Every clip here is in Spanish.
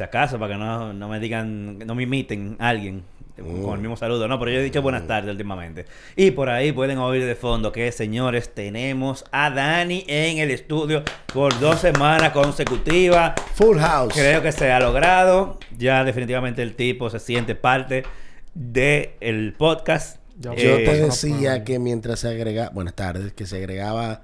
si acaso, para que no, no me digan, no me imiten a alguien con el mismo saludo. No, pero yo he dicho buenas tardes últimamente. Y por ahí pueden oír de fondo que, señores, tenemos a Dani en el estudio por dos semanas consecutivas. Full House. Creo que se ha logrado. Ya definitivamente el tipo se siente parte del podcast. Yo Eh, te decía que mientras se agregaba, buenas tardes, que se agregaba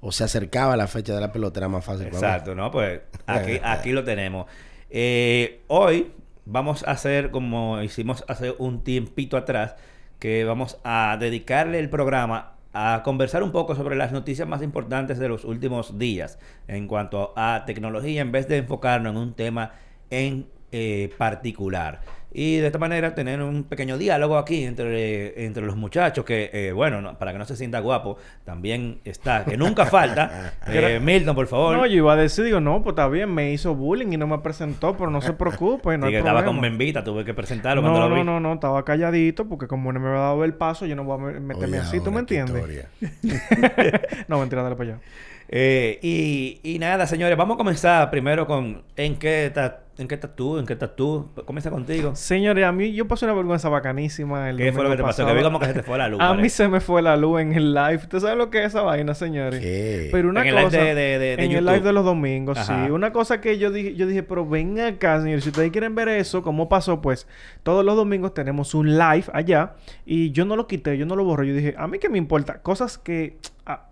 o se acercaba la fecha de la pelota, era más fácil. para. Exacto, ¿no? Pues aquí, aquí lo tenemos. Eh, hoy vamos a hacer como hicimos hace un tiempito atrás, que vamos a dedicarle el programa a conversar un poco sobre las noticias más importantes de los últimos días en cuanto a tecnología, en vez de enfocarnos en un tema en eh, particular. Y de esta manera tener un pequeño diálogo aquí entre, entre los muchachos que, eh, bueno, no- para que no se sienta guapo, también está, que nunca falta. Eh, Milton, por favor. No, yo iba a decir, digo, no, pues está bien, me hizo bullying y no me presentó, pero no se preocupe, no hay que estaba con. Bembita, tuve que presentarlo cuando No, lo vi. no, no, no, estaba calladito porque como no me había dado el paso, yo no voy a me- meterme Oye, así, ¿tú me entiendes? no, mentira, dale para allá. Eh, y, y nada, señores, vamos a comenzar primero con ¿en qué estás en qué estás tú? ¿En qué estás tú? Comienza contigo. Señores, a mí yo pasé una vergüenza bacanísima el ¿Qué fue lo que te pasó? Que vi como que se te fue la luz. A mí se me fue la luz en el live. ¿Usted sabe lo que es esa vaina, señores? ¿Qué? Pero una En el live cosa... de- de- de- en el live de los domingos, Ajá. sí. Una cosa que yo dije, yo dije, pero ven acá, señores. Si ustedes quieren ver eso, ¿cómo pasó? Pues todos los domingos tenemos un live allá. Y yo no lo quité, yo no lo borré. Yo dije, a mí qué me importa. Cosas que... ah,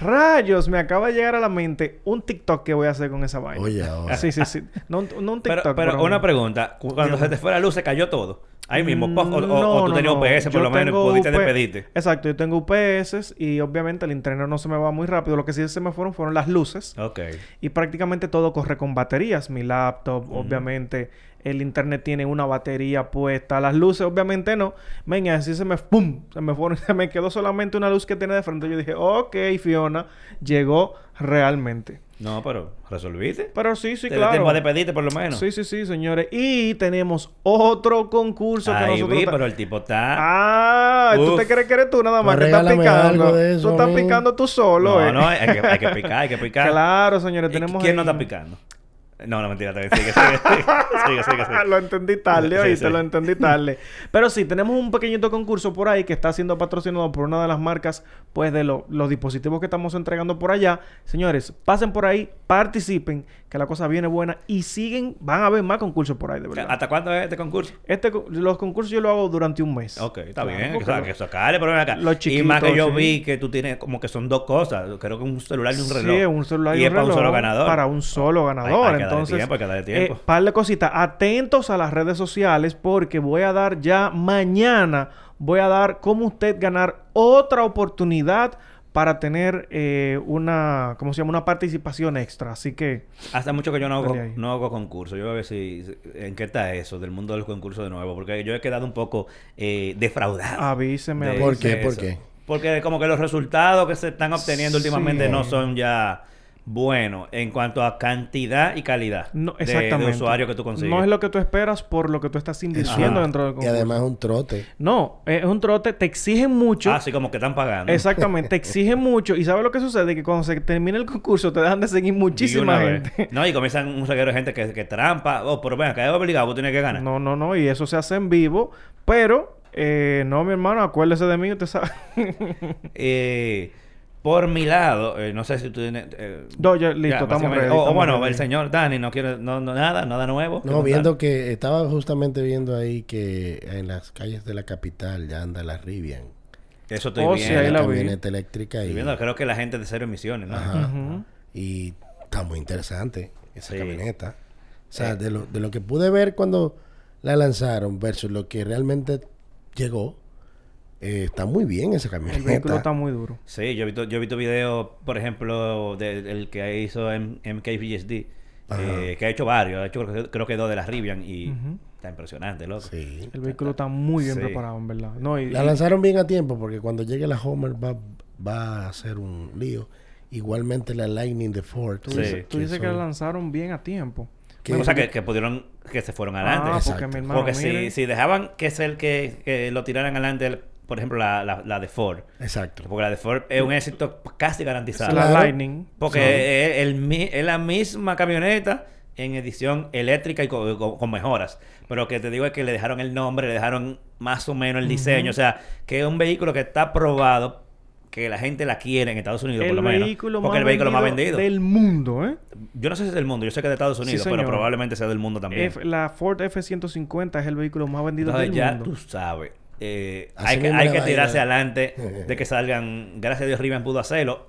rayos, me acaba de llegar a la mente un TikTok que voy a hacer con esa vaina. Oye, ahora. Sí, sí, sí. No, un- no un TikTok. Pero, una un- pregunta, cu- cuando se te fue la luz se cayó todo. Ahí mismo, puff, o, o- Mm, o tú no, tenías no. UPS por Yo lo menos pudiste UP despedirte. Exacto, yo tengo UPS y obviamente el internet no se me va muy rápido. Lo que sí se me fueron fueron las luces. Ok. Y prácticamente todo corre con baterías. Mi laptop, obviamente, el internet tiene una batería puesta. Las luces, obviamente, no. Venga, así se me... ¡Pum! Se me fueron. Se me quedó solamente una luz que tiene de frente. Yo dije, ok, Fiona, llegó realmente. No, pero ¿resolviste? Pero sí, sí, ¿Te claro. tiempo a despedirte por lo menos? Sí, sí, sí, señores. Y tenemos otro concurso que Ahí nosotros... vi, ta- pero el tipo está... Ah, ¿tú Uf. te crees que eres tú nada más Pues que estás picando? algo de eso tú estás picando tú solo, no, eh. no, hay que, hay que picar, hay que picar. Claro, señores, ¿Y tenemos ¿Quién no está picando? No, no, mentira. Sigue, sigue, sigue, sigue, sigue, sigue. lo entendí tarde, Sí, oíste, sí. lo entendí tarde. Pero sí, tenemos un pequeñito concurso por ahí que está siendo patrocinado por una de las marcas, pues, de lo- los dispositivos que estamos entregando por allá. Señores, pasen por ahí, participen, que la cosa viene buena y siguen, van a haber más concursos por ahí, de verdad. ¿Hasta cuándo es este concurso? Este, los concursos yo lo hago durante un mes. Ok, está Claro, bien. O sea, que sacarle, pero ven acá. Los y más que chiquitos, yo sí. vi que tú tienes como que son dos cosas. Creo que un celular y un reloj. Sí, un celular y, y un es para un reloj solo ganador. Para un solo ganador. Hay- hay que Entonces, tiempo, hay que darle tiempo. eh, par de cositas. Atentos a las redes sociales porque voy a dar ya mañana, voy a dar cómo usted ganar otra oportunidad para tener eh, una, ¿cómo se llama? Una participación extra. Así que, Hace mucho que yo no hago, no hago concursos. Yo voy a ver si, en qué está eso del mundo del concurso de nuevo. Porque yo he quedado un poco eh, defraudado. avíseme. de-. ¿Por qué? ¿Por qué? Porque como que los resultados que se están obteniendo Sí. últimamente no son ya buenos en cuanto a cantidad y calidad No, de- de, exactamente. usuario que tú consigues. No es lo que tú esperas por lo que tú estás invirtiendo dentro del Y concurso. además un trote. No, es un trote, te exigen mucho. Así como que están pagando. Exactamente, te exigen mucho. ¿Y sabes lo que sucede? Que cuando se termina el concurso te dejan de seguir Y muchísima vez. gente. No, y comienzan un reguero de gente que, que trampa. Oh, pero ven, acá es obligado, vos tienes que ganar. No, no, no. Y eso se hace en vivo. Pero, eh, no, mi hermano, acuérdese de mí, usted sabe. Eh, por mi lado, eh, no sé si tú tienes... eh, No, ya, listo, estamos ready, O- bueno, ready. el señor Dani no quiere no, no, nada, nada nuevo. No, viendo que estaba justamente viendo ahí que en las calles de la capital ya anda la Rivian. Eso estoy Oh, sí, viendo. ahí la la vi. camioneta eléctrica y, viendo, creo que la gente de cero emisiones, ¿no? Ajá. Y está muy interesante esa Sí. camioneta. O sea, Eh. de, lo, de lo que pude ver cuando la lanzaron versus lo que realmente llegó, eh, está muy bien esa El camioneta. vehículo está muy duro. Sí, yo he visto, yo he visto videos, por ejemplo, de- del que hizo M- eh, que ha hecho varios, ha hecho creo que, creo que dos de las Rivian y está impresionante, loco. Sí. El vehículo está muy bien Sí. preparado, en verdad. No, y, La y- lanzaron bien a tiempo porque cuando llegue la Homer va, va a ser un lío. Igualmente la Lightning de Ford. tú Sí. dices, tú dices que la lanzaron bien a tiempo. que- O sea, que, que pudieron, que se fueron adelante. Ah, porque Exacto. mi hermano, Porque si, si dejaban que, ser, que, que lo tiraran adelante por ejemplo, la, la, la de Ford. Exacto. Porque la de Ford es un éxito casi garantizado. Es la. Lightning. Porque es, el mi- es la misma camioneta en edición eléctrica y con, con- con mejoras. Pero que te digo es que le dejaron el nombre, le dejaron más o menos el diseño. O sea, que es un vehículo que está probado, que la gente la quiere en Estados Unidos, el por lo menos. vehículo porque el vehículo más vendido del mundo, ¿eh? Yo no sé si es del mundo, yo sé que es de Estados Unidos, pero probablemente sea del mundo también. F- la Ford F-150 es el vehículo más vendido Entonces del ya mundo. tú sabes. Eh, hay que, hay que tirarse adelante de que salgan. Gracias a Dios, Rivian pudo hacerlo.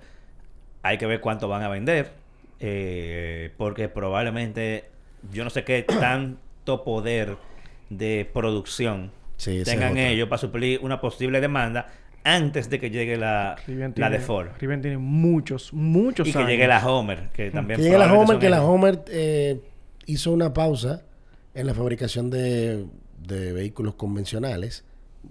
Hay que ver cuánto van a vender. eh, porque probablemente yo no sé qué tanto poder de producción Sí, tengan ellos para suplir una posible demanda antes de que llegue la, Rivian la de tiene- Ford. Rivian tiene muchos, muchos Y que llegue la Homer, que también Que llegue la Homer, que la. Homer eh, hizo una pausa en la fabricación de, de vehículos convencionales,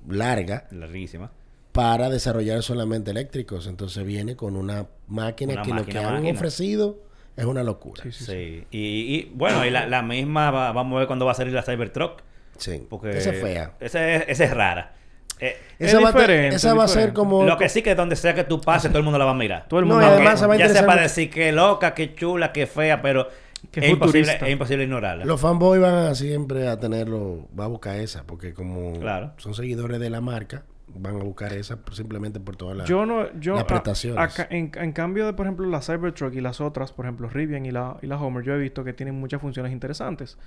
larga, Larguísima. para desarrollar solamente eléctricos. Entonces viene con una máquina Una que lo que máquina, han ofrecido es una locura. Sí, sí, Sí. sí. Y, y, bueno, y la, la misma, va- vamos a ver cuándo va a salir la Cybertruck. Sí, Porque esa es fea. Esa es, esa es rara. Eh, Es Esa, va, a te- diferente, esa es va a ser como... lo que sí que donde sea que tú pases, todo el mundo la va a mirar. Todo el No, mundo va a- además se va a ya decir que loca, que chula, que fea, pero Que es, imposible, es imposible ignorarla. Los fanboys van a siempre a tenerlo, va a buscar esa, porque como Claro. son seguidores de la marca, van a buscar esa simplemente por todas las... Yo no, yo las a- prestaciones. en, en cambio de, por ejemplo, la Cybertruck y las otras, por ejemplo, Rivian y la, y la Homer, yo he visto que tienen muchas funciones interesantes.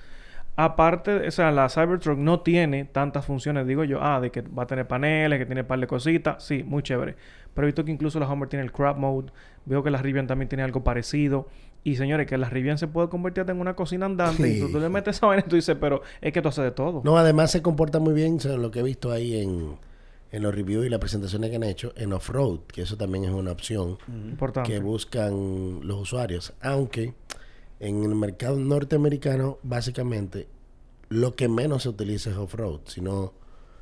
Aparte, o sea, la Cybertruck no tiene tantas funciones, digo yo, ah, de que va a tener paneles, que tiene un par de cositas, sí, muy chévere. Pero he visto que incluso la Homer tiene el crab mode, veo que la Rivian también tiene algo parecido. Y señores, que la Rivian se puede convertir en una cocina andante y tú, tú le metes esa vaina y tú dices, pero es que tú haces de todo. No, además se comporta muy bien, o sea, lo que he visto ahí en, en los reviews y las presentaciones que han hecho, en off-road, que eso también es una opción Importante. que buscan los usuarios. Aunque en el mercado norteamericano, básicamente, lo que menos se utiliza es off-road, sino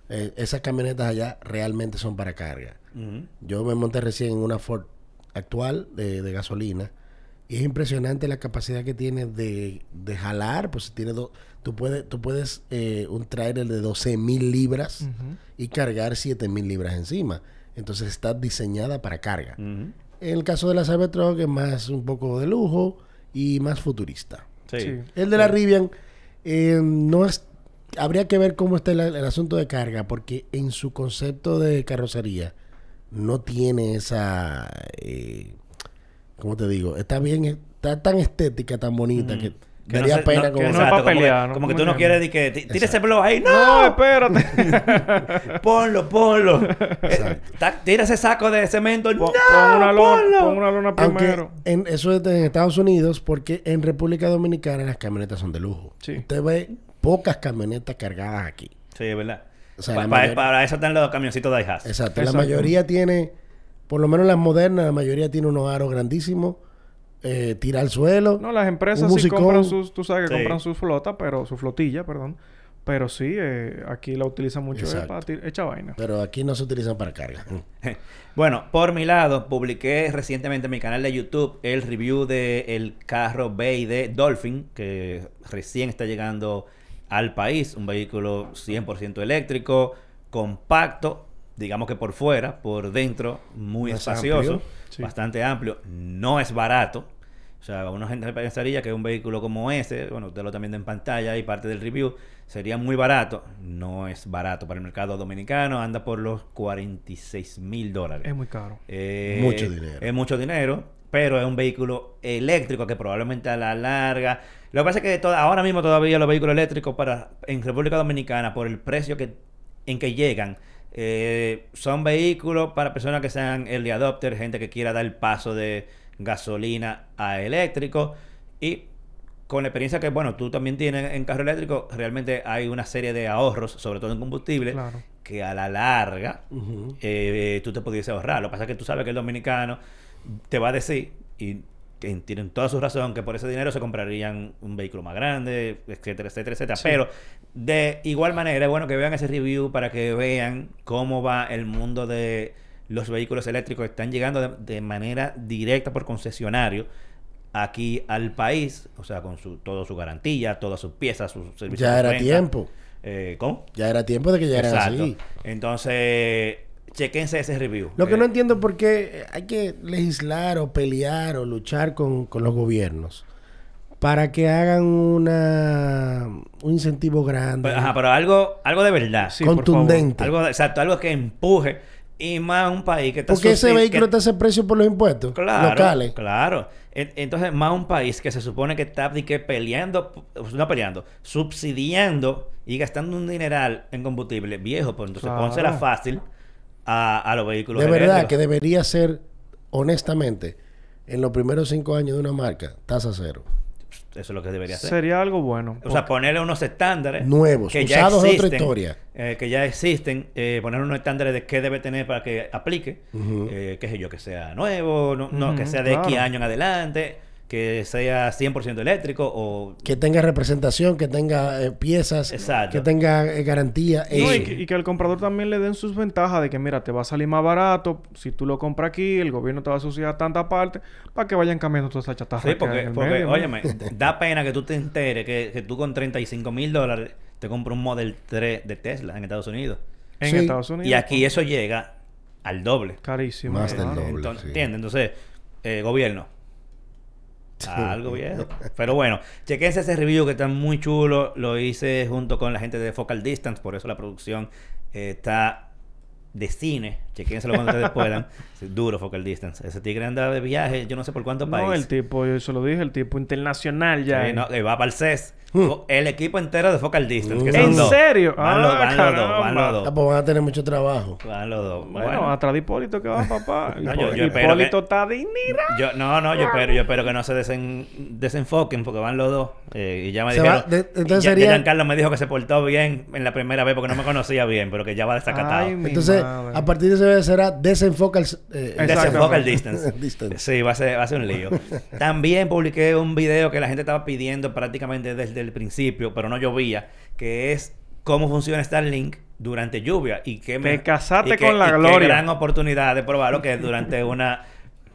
eh, esas camionetas allá realmente son para carga. Yo me monté recién en una Ford actual de, de gasolina y es impresionante la capacidad que tiene de, de jalar, pues tiene dos, tú puedes, tú puedes eh, un trailer de 12 mil libras y cargar 7 mil libras encima. Entonces está diseñada para carga. En el caso de la Cybertruck es más un poco de lujo y más futurista. Sí. Sí. El de la Rivian eh, no es habría que ver cómo está el, el asunto de carga porque en su concepto de carrocería no tiene esa eh, ¿cómo te digo? Está bien está tan estética, tan bonita que Que daría no pena no- como que no exacto, pa' como que- pelear, ¿no? Como que ¿Cómo tú no quieres de que tira ese blog ahí. No, ¡No! espérate. ponlo, ponlo. Exacto. Eh, tira ese saco de cemento. Pon, ¡No! pon una lona, ponlo! pon una lona aunque primero. en, eso es de- en Estados Unidos porque en República Dominicana las camionetas son de lujo. Sí. Usted ve pocas camionetas cargadas aquí. Sí, es verdad. O sea, Pa- mayoría- Para eso están los camioncitos de iHas. Exacto. La mayoría tiene, por lo menos las modernas, la mayoría tiene unos aros grandísimos, eh, tira al suelo. No, las empresas un sí compran sus, tú sabes que Sí. compran su flota, pero su flotilla, perdón. Pero sí, eh, aquí la utilizan mucho eh, para echar vaina. Pero aquí no se utilizan para carga. Bueno, por mi lado, publiqué recientemente en mi canal de YouTube el review del carro BD Dolphin, que recién está llegando al país. Un vehículo 100% eléctrico, compacto, digamos que por fuera, por dentro, muy Más espacioso, amplio. Sí. bastante amplio. No es barato. O sea, una gente pensaría que un vehículo como ese, bueno, usted lo viendo en pantalla y parte del review, sería muy barato. No es barato para el mercado dominicano, anda por los 46 mil dólares. Es muy caro. Eh, Mucho dinero. Es mucho dinero, pero es un vehículo eléctrico que probablemente a la larga. Lo que pasa es que toda- ahora mismo todavía los vehículos eléctricos para en República Dominicana, por el precio que en que llegan, eh, son vehículos para personas que sean early adopter, gente que quiera dar el paso de gasolina a eléctrico y con la experiencia que, bueno, tú también tienes en carro eléctrico, realmente hay una serie de ahorros, sobre todo en combustible, Claro. que a la larga eh, tú te pudiese ahorrar. Lo que pasa es que tú sabes que el dominicano te va a decir, y que tienen toda su razón, que por ese dinero se comprarían un vehículo más grande, etcétera, etcétera, etcétera. Sí. Pero de igual manera es bueno que vean ese review para que vean cómo va el mundo de los vehículos eléctricos que están llegando de, de manera directa por concesionario aquí al país, o sea, con su, toda su garantía, todas sus piezas, sus servicios Ya de era renta. tiempo. Eh, ¿Cómo? Ya era tiempo de que Exacto. así. Entonces, chequense ese review. Lo que Eh, no entiendo es por qué hay que legislar o pelear o luchar con, con los gobiernos para que hagan una un incentivo grande, pues, ajá, pero algo, algo de verdad. Sí, por contundente. Algo, de- exacto, algo que empuje. Y más un país que está Porque ese vehículo que- está a ese precio por los impuestos Claro, locales. claro. En- Entonces, más un país que se supone que está que peleando, no peleando, subsidiando y gastando un dineral en combustible viejo, pues entonces Claro. pónsela fácil a, a los vehículos De verdad eléctricos. que debería ser, honestamente, en los primeros cinco años de una marca, tasa cero. Eso es lo que debería ser. Sería algo bueno. O sea, ponerle unos estándares Nuevos, usados de otra historia. eh, que ya existen, eh, poner unos estándares de qué debe tener para que aplique, eh, qué sé yo, que sea nuevo, no, no, que sea de X claro. años en adelante, que sea 100% eléctrico o... Que tenga representación, que tenga eh, piezas, Exacto. que tenga eh, garantía. No, y, eso. que, y que al comprador también le den sus ventajas de que, mira, te va a salir más barato si tú lo compras aquí, el gobierno te va a asociar tanta parte para que vayan cambiando toda esa chatarra. Sí, porque, en el porque medio, ¿no? óyeme, da pena que tú te enteres que, que tú con 35 mil dólares te compras un Model 3 de Tesla en Estados Unidos. En Sí. Estados Unidos. Y aquí eso llega al doble. Carísimo. Más del doble. Entonces, sí. ¿Entiendes? Entonces, eh, gobierno. Algo viejo. Pero bueno, chequense ese review que está muy chulo. Lo hice junto con la gente de Focal Distance, por eso la producción eh, está de cine. Chequénselo cuando ustedes puedan. Duro Focal Distance. Ese tigre anda de viaje, yo no sé por cuántos No, países. el tipo, yo se lo dije, el tipo internacional ya. Sí, no, que va para el CES. Fo- El equipo entero de Focal Distance. Que ¿En dos. serio? Van, los, Ah, van los dos, van los Ah, dos. pues van a tener mucho trabajo. Van los dos. Bueno, atrás de Hipólito que va, papá. No, yo- yo Hipólito que- está dignidad. Yo, no, no, yo espero, yo espero que no se desen- desenfoquen porque van los dos. Eh, y ya me Se dijeron. de- entonces ya, sería- ya Giancarlo me dijo que se portó bien en la primera vez porque no me conocía bien, pero que ya va desacatado. Ay, mi Entonces, madre. a partir de ese será desenfoca el... eh. Desenfoca el distance. Distance. Sí, va a, ser, va a ser un lío. También publiqué un video que la gente estaba pidiendo prácticamente desde el principio, pero no llovía, que es cómo funciona Starlink durante lluvia y que Te casaste y que- con la y qué gloria. gran oportunidad de probarlo que durante una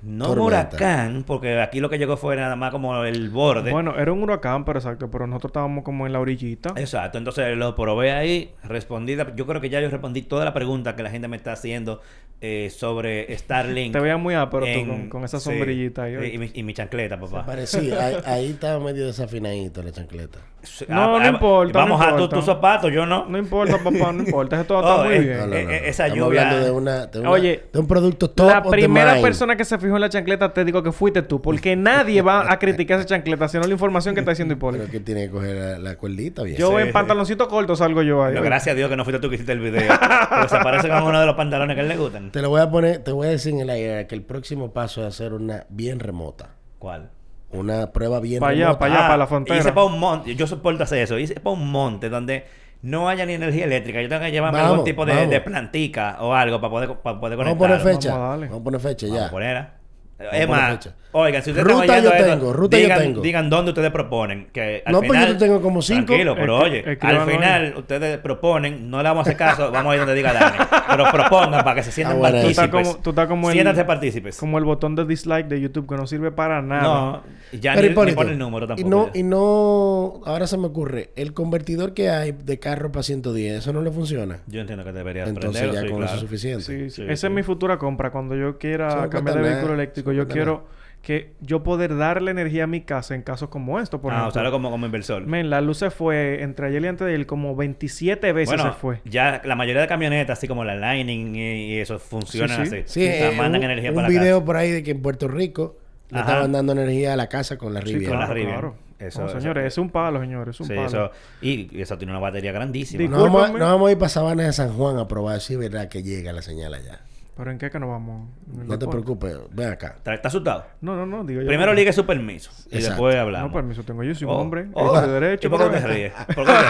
no un Tormenta. huracán, porque aquí lo que llegó fue nada más como el borde. Bueno, era un huracán, pero exacto. Pero nosotros estábamos como en la orillita. Exacto, entonces lo probé ahí, respondí, yo creo que ya yo respondí toda la pregunta que la gente me está haciendo eh, sobre Starlink. Te veías muy ápero tú en- con, con esa sí, sombrillita ahí. y, y mi, y mi chancleta, papá. Parecía, ahí, ahí estaba medio desafinadito la chancleta. Sí, No, no ah, importa, Vamos no a tu, importa. tu zapato, yo no. No importa, papá, no importa. Eso todo Oh, está muy eh, bien. No, no, no, Eh, eh, esa Estamos lluvia- hablando de, una, de, una- Oye, de un producto top La of the primera mind. persona que se fijó en la chancleta te digo que fuiste tú, porque nadie va a criticar esa chancleta, sino la información que está diciendo Hipólito. Pero que tiene que coger la, la cuerdita, bien. Yo Sí. en pantaloncito corto salgo yo ahí. Pero gracias a Dios que no fuiste tú que hiciste el video. Porque se parece con uno de los pantalones que a él le gustan. Te lo voy a poner, te voy a decir en el aire que el próximo paso es hacer una bien remota. ¿Cuál? Una prueba bien Pa' allá, remota. pa' allá. para la frontera. Hice para un monte, yo soporto hacer eso. Hice para un monte donde no haya ni energía eléctrica. Yo tengo que llevarme Vamos, algún tipo de, de plantica o algo para poder, para poder Vamos a conectar. poner fecha. Vamos a Vamos a, poner fecha Vamos ya. a poner. Vamos Es más, oigan, si ustedes Ruta yo esto, tengo, ruta yo digan, tengo. digan dónde ustedes proponen. Que al No, porque final, yo tengo como cinco. Tranquilo, pero Es- oye, es que al final ustedes proponen, no le vamos a hacer caso, vamos a ir donde diga Dani. Pero propongan para que se sientan Ah, bueno. Tú estás partícipes. como- tú estás como el- Siéntanse partícipes. Como el botón de dislike de YouTube que no sirve para nada. No, y ya Pero, ni, ni Hipólito, pone el número tampoco. Y no, ya. y no, ahora se me ocurre, el convertidor que hay de carro para 110, eso no le funciona. Yo entiendo que debería Entonces aprenderlo, ya sí, con claro. eso es suficiente. Sí, sí. Sí, Esa sí. es mi futura compra. Cuando yo quiera cambiar de vehículo eléctrico, Yo no quiero que yo poder darle energía a mi casa en casos como estos, por Ah, ejemplo. usarlo como, como inversor. Men, la luz se fue entre ayer y antes de ayer como 27 veces bueno, se fue. ya la mayoría de camionetas, así como la Lightning y, y eso, funcionan Sí, sí. así. Sí, O sea, eh, mandan un, energía un para la video casa. por ahí de que en Puerto Rico le Ajá. estaban dando energía a la casa con la Sí, Riviera. con la claro, Rivian. claro. Eso- No, eso- señores, es un palo, señores, es un Sí, palo. eso, y, y eso tiene una batería grandísima. Nos vamos, a, nos vamos a ir para Sabana de San Juan a probar si es verdad que llega la señal allá. Pero ¿en qué que nos vamos? ¿En el No te preocupes, ven acá. ¿Está, está asustado? No, no, no, digo yo. Primero no. ligue su permiso y Exacto. después hablamos. No, permiso tengo yo, soy un Oh, hombre. oh. hecho de derecho. ¿Y por qué pero- te ríes? ¿Por qué te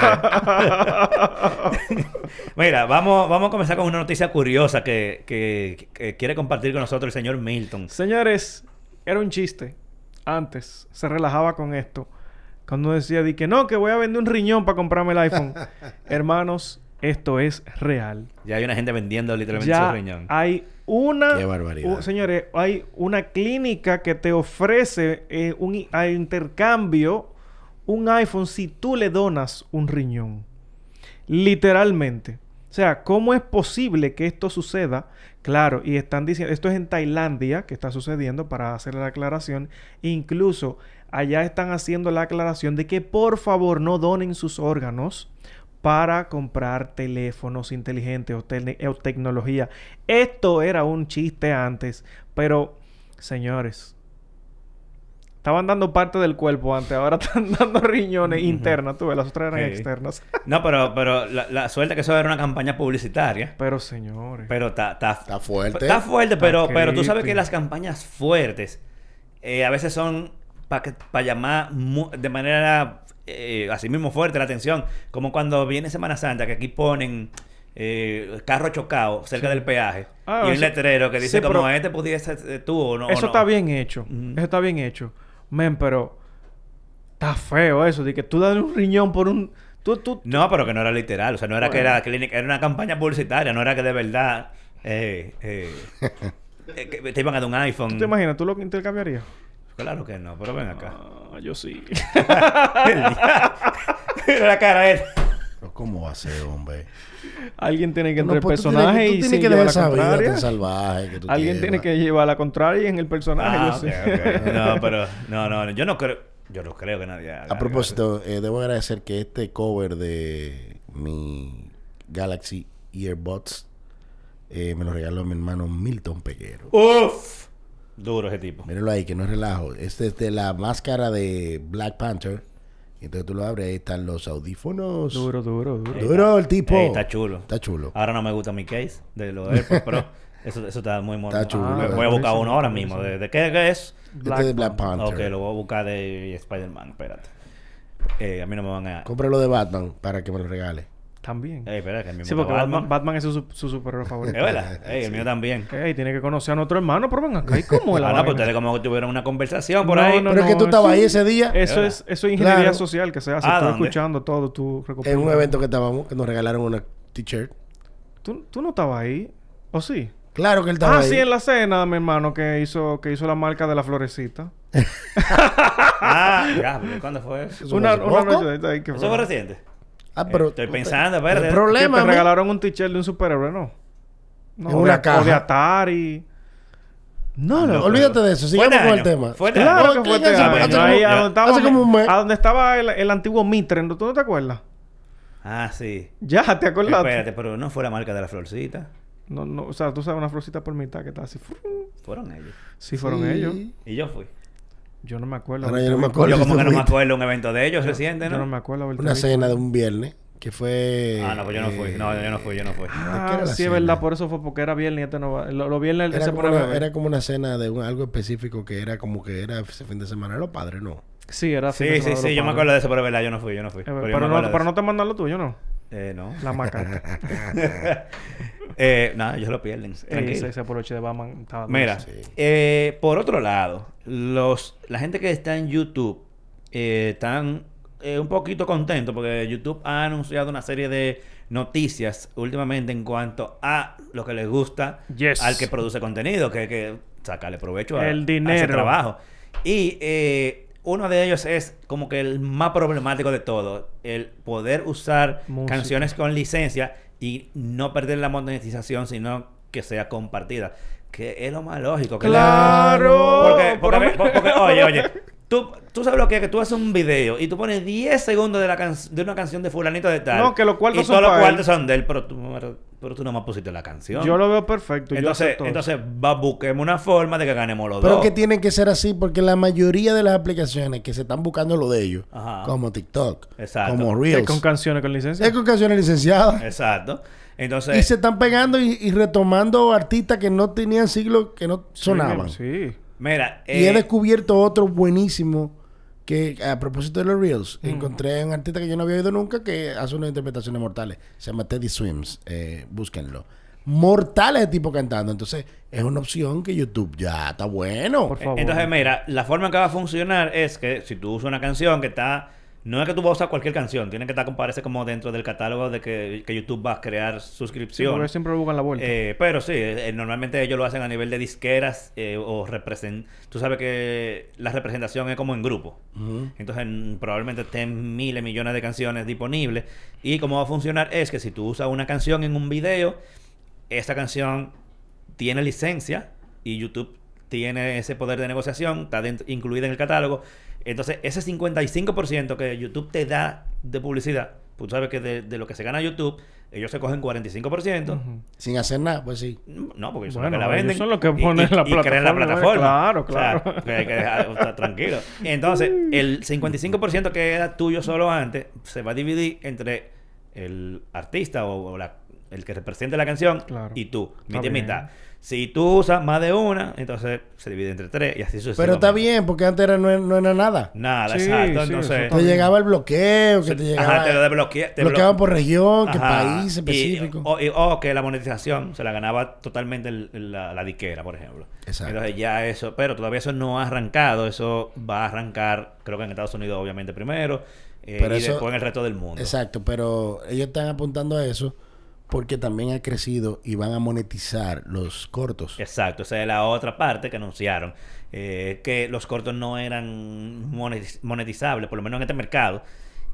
ríes? Mira, vamos, vamos a comenzar con una noticia curiosa que, que- que quiere compartir con nosotros el señor Milton. Señores, era un chiste. Antes se relajaba con esto. Cuando decía di que no, que voy a vender un riñón para comprarme el iPhone. Hermanos, esto es real. Ya hay una gente vendiendo literalmente Ya su riñón. hay una... Qué barbaridad. señores, hay una clínica que te ofrece eh, un a intercambio un iPhone si tú le donas un riñón. Literalmente. sea, ¿cómo es posible que esto suceda? Claro, y están diciendo, esto es en Tailandia que está sucediendo para hacer la aclaración. Incluso allá están haciendo la aclaración de que por favor no donen sus órganos para comprar teléfonos inteligentes o, o tecnología. Esto era un chiste antes, pero señores, Estaban dando parte del cuerpo antes, ahora están dando riñones internas, tú ves, las otras eran externas. no, pero, pero la, la, suerte que eso era una campaña publicitaria. Pero señores. Pero está, está, fuerte. Está fuerte, pero, pero tú sabes que las campañas fuertes eh, a veces son para llamar de manera eh, así mismo fuerte la atención. Como cuando viene Semana Santa, que aquí ponen eh, carro chocado cerca del peaje ah, y un letrero que dice como este pudiese eh, tú o no. Eso está bien hecho. Eso está bien hecho. Men, pero está feo eso, de que tú das un riñón por un... Tú, tú, No, pero que no era literal, o sea, no era que era clínica, era una campaña publicitaria, no era que de verdad eh, eh, eh te iban a dar un iPhone. ¿Tú te imaginas? ¿Tú lo intercambiarías? Claro que no, pero ven acá. Ah, yo sí. Mira la cara de él. ¿Cómo va a ser, hombre? Alguien tiene que entrar el pues personaje y sí, que la contraria. salvaje que tú Alguien tiene que llevar la contraria en el personaje. Ah, no, pero no, no, yo no creo, yo no creo que nadie haga. A propósito, eh, debo agradecer que este cover de mi Galaxy Earbuds eh, me lo regaló mi hermano Milton Peguero. Uf, duro ese tipo. Mírenlo ahí, que no es relajo. Este es de la máscara de Black Panther. Entonces tú lo abres, ahí están los audífonos. Duro, duro, duro. Duro el tipo. está chulo. Está chulo. Ahora no me gusta mi case de los AirPods Pro. Eso, eso está muy mono. Está chulo. Ah, voy a buscar uno ahora mismo. ¿De, qué, es? Black este de Black Panther. Ok, lo voy a buscar de Spider-Man. Espérate. Eh, a mí no me van a... Cómpralo de Batman para que me lo regale. También. Ey, espera, que el sí, porque Batman, Batman, es su, su superhéroe favorito. Es verdad. Ey, el mío también. Ey, tiene que conocer a nuestro hermano, pero venga acá. ¿Y cómo la Ah, no, pues ustedes como que tuvieron una conversación por ahí. No, pero es que tú estabas ahí ese día. Eso es, eso es ingeniería social que se hace. Ah, Estoy escuchando todo tu En un evento que estábamos, que nos regalaron una t-shirt. ¿Tú, ¿Tú no estabas ahí? ¿O sí? Claro que él estaba ah, ahí. sí, en la cena, mi hermano, que hizo, que hizo la marca de la florecita. ah, ya, ¿cuándo fue eso? Una, una noche ahí que fue. ¿Eso fue reciente? Ah, pero... Estoy pensando, ver... El problema... te regalaron un t-shirt de un superhéroe, ¿no? No, en una caja. O de Atari. No, no, olvídate de eso. Sigamos con el tema. Fue claro que fue Ahí, hace como un mes. A donde estaba el, el antiguo Mitre, ¿tú no te acuerdas? Ah, sí. Ya, ¿te acuerdas? Espérate, pero no fue la marca de la florcita. No, no, o sea, tú sabes una florcita por mitad que está así. Fueron ellos. Sí, fueron ellos. Y yo fui. Yo no me acuerdo. Ahora yo no me acuerdo. Yo como que no me acuerdo un evento de ellos reciente, ¿no? Yo no me acuerdo. Una cena de un viernes que fue... Ah, no, pues yo no fui. No, yo no fui, yo no fui. Ah, sí, es verdad. Por eso fue porque era viernes y este no va... Lo, viernes era, como una, era como una cena de algo específico que era como que era ese fin de semana. Era los padres, ¿no? Sí, era fin Sí, sí, sí. Yo me acuerdo de eso, pero es verdad. Yo no fui, yo no fui. Eh, pero, no, pero no te mandan lo tuyo, ¿no? Eh, no. La maca. eh, nada, ellos lo pierden. Tranquilo. Ese de Batman estaba Mira, eh, por otro lado, los, la gente que está en YouTube eh, están eh, un poquito contentos porque YouTube ha anunciado una serie de noticias últimamente en cuanto a lo que les gusta al que produce contenido, que, que sacarle provecho a, el dinero. ese trabajo. Y eh, uno de ellos es como que el más problemático de todo, el poder usar canciones con licencia y no perder la monetización, sino que sea compartida. Que es lo más lógico. ¡Claro! porque, oye, oye, Tú, tú sabes lo que es que tú haces un video y tú pones 10 segundos de, la de una canción de fulanito de tal. No, que los cuartos y todos los cuartos son de él, pero tú, pero tú nomás pusiste la canción. Yo lo veo perfecto. Entonces, entonces va, busquemos una forma de que ganemos los dos. Pero que tiene que ser así porque la mayoría de las aplicaciones que se están buscando lo de ellos, como TikTok, como Reels, es con canciones con licencia. Es con canciones licenciadas. Exacto. Entonces, y se están pegando y, retomando artistas que no tenían siglos, que no sonaban. sí. Mira, y he eh, descubierto otro buenísimo que a propósito de los Reels, mm. encontré un artista que yo no había oído nunca que hace unas interpretaciones mortales. Se llama Teddy Swims. Eh, búsquenlo. Mortales de tipo cantando. Entonces, es una opción que YouTube ya está bueno. Entonces, mira, la forma en que va a funcionar es que si tú usas una canción que está No es que tú vas a usar cualquier canción, tiene que estar comparece como dentro del catálogo de que, que YouTube va a crear Sí, suscripción. porque siempre buscan la vuelta. Eh, pero sí, eh, normalmente ellos lo hacen a nivel de disqueras eh, o represent... Tú sabes que la representación es como en grupo. Entonces mm, probablemente estén miles, millones de canciones disponibles. Y cómo va a funcionar es que si tú usas una canción en un video, esa canción tiene licencia y YouTube tiene ese poder de negociación, está incluida en el catálogo. Entonces, ese 55% que YouTube te da de publicidad, pues tú sabes que de, de lo que se gana YouTube, ellos se cogen 45%. Ujú. Sin hacer nada, pues sí. No, porque ellos Bueno, son los que la venden. son los que y- ponen y- la y crean la plataforma, plataforma. claro, O sea, claro. que hay que dejar- tranquilo. Entonces, el 55% que era tuyo solo antes se va a dividir entre el artista o, o la- el que represente la canción Claro. y tú, mitad y bien. mitad. Si tú usas más de una, entonces se divide entre tres y así sucesivamente. Pero está bien, porque antes era- no, era- no era nada. Nada, Sí, exacto. sí, entonces, Te llegaba el bloqueo, que te llegaba... Ajá, te lo desbloquea. te blo- bloqueaban por región, que país específico. o, y- o que la monetización se la ganaba totalmente el- la, la disquera, por ejemplo. Exacto. Entonces ya eso, pero todavía eso no ha arrancado. Eso va a arrancar, creo que en Estados Unidos obviamente primero. eh, Pero y eso- después en el resto del mundo. Exacto, pero ellos están apuntando a eso porque también ha crecido y van a monetizar los cortos. Exacto, esa es la otra parte que anunciaron. eh, que los cortos no eran monetiz- monetizables, por lo menos en este mercado.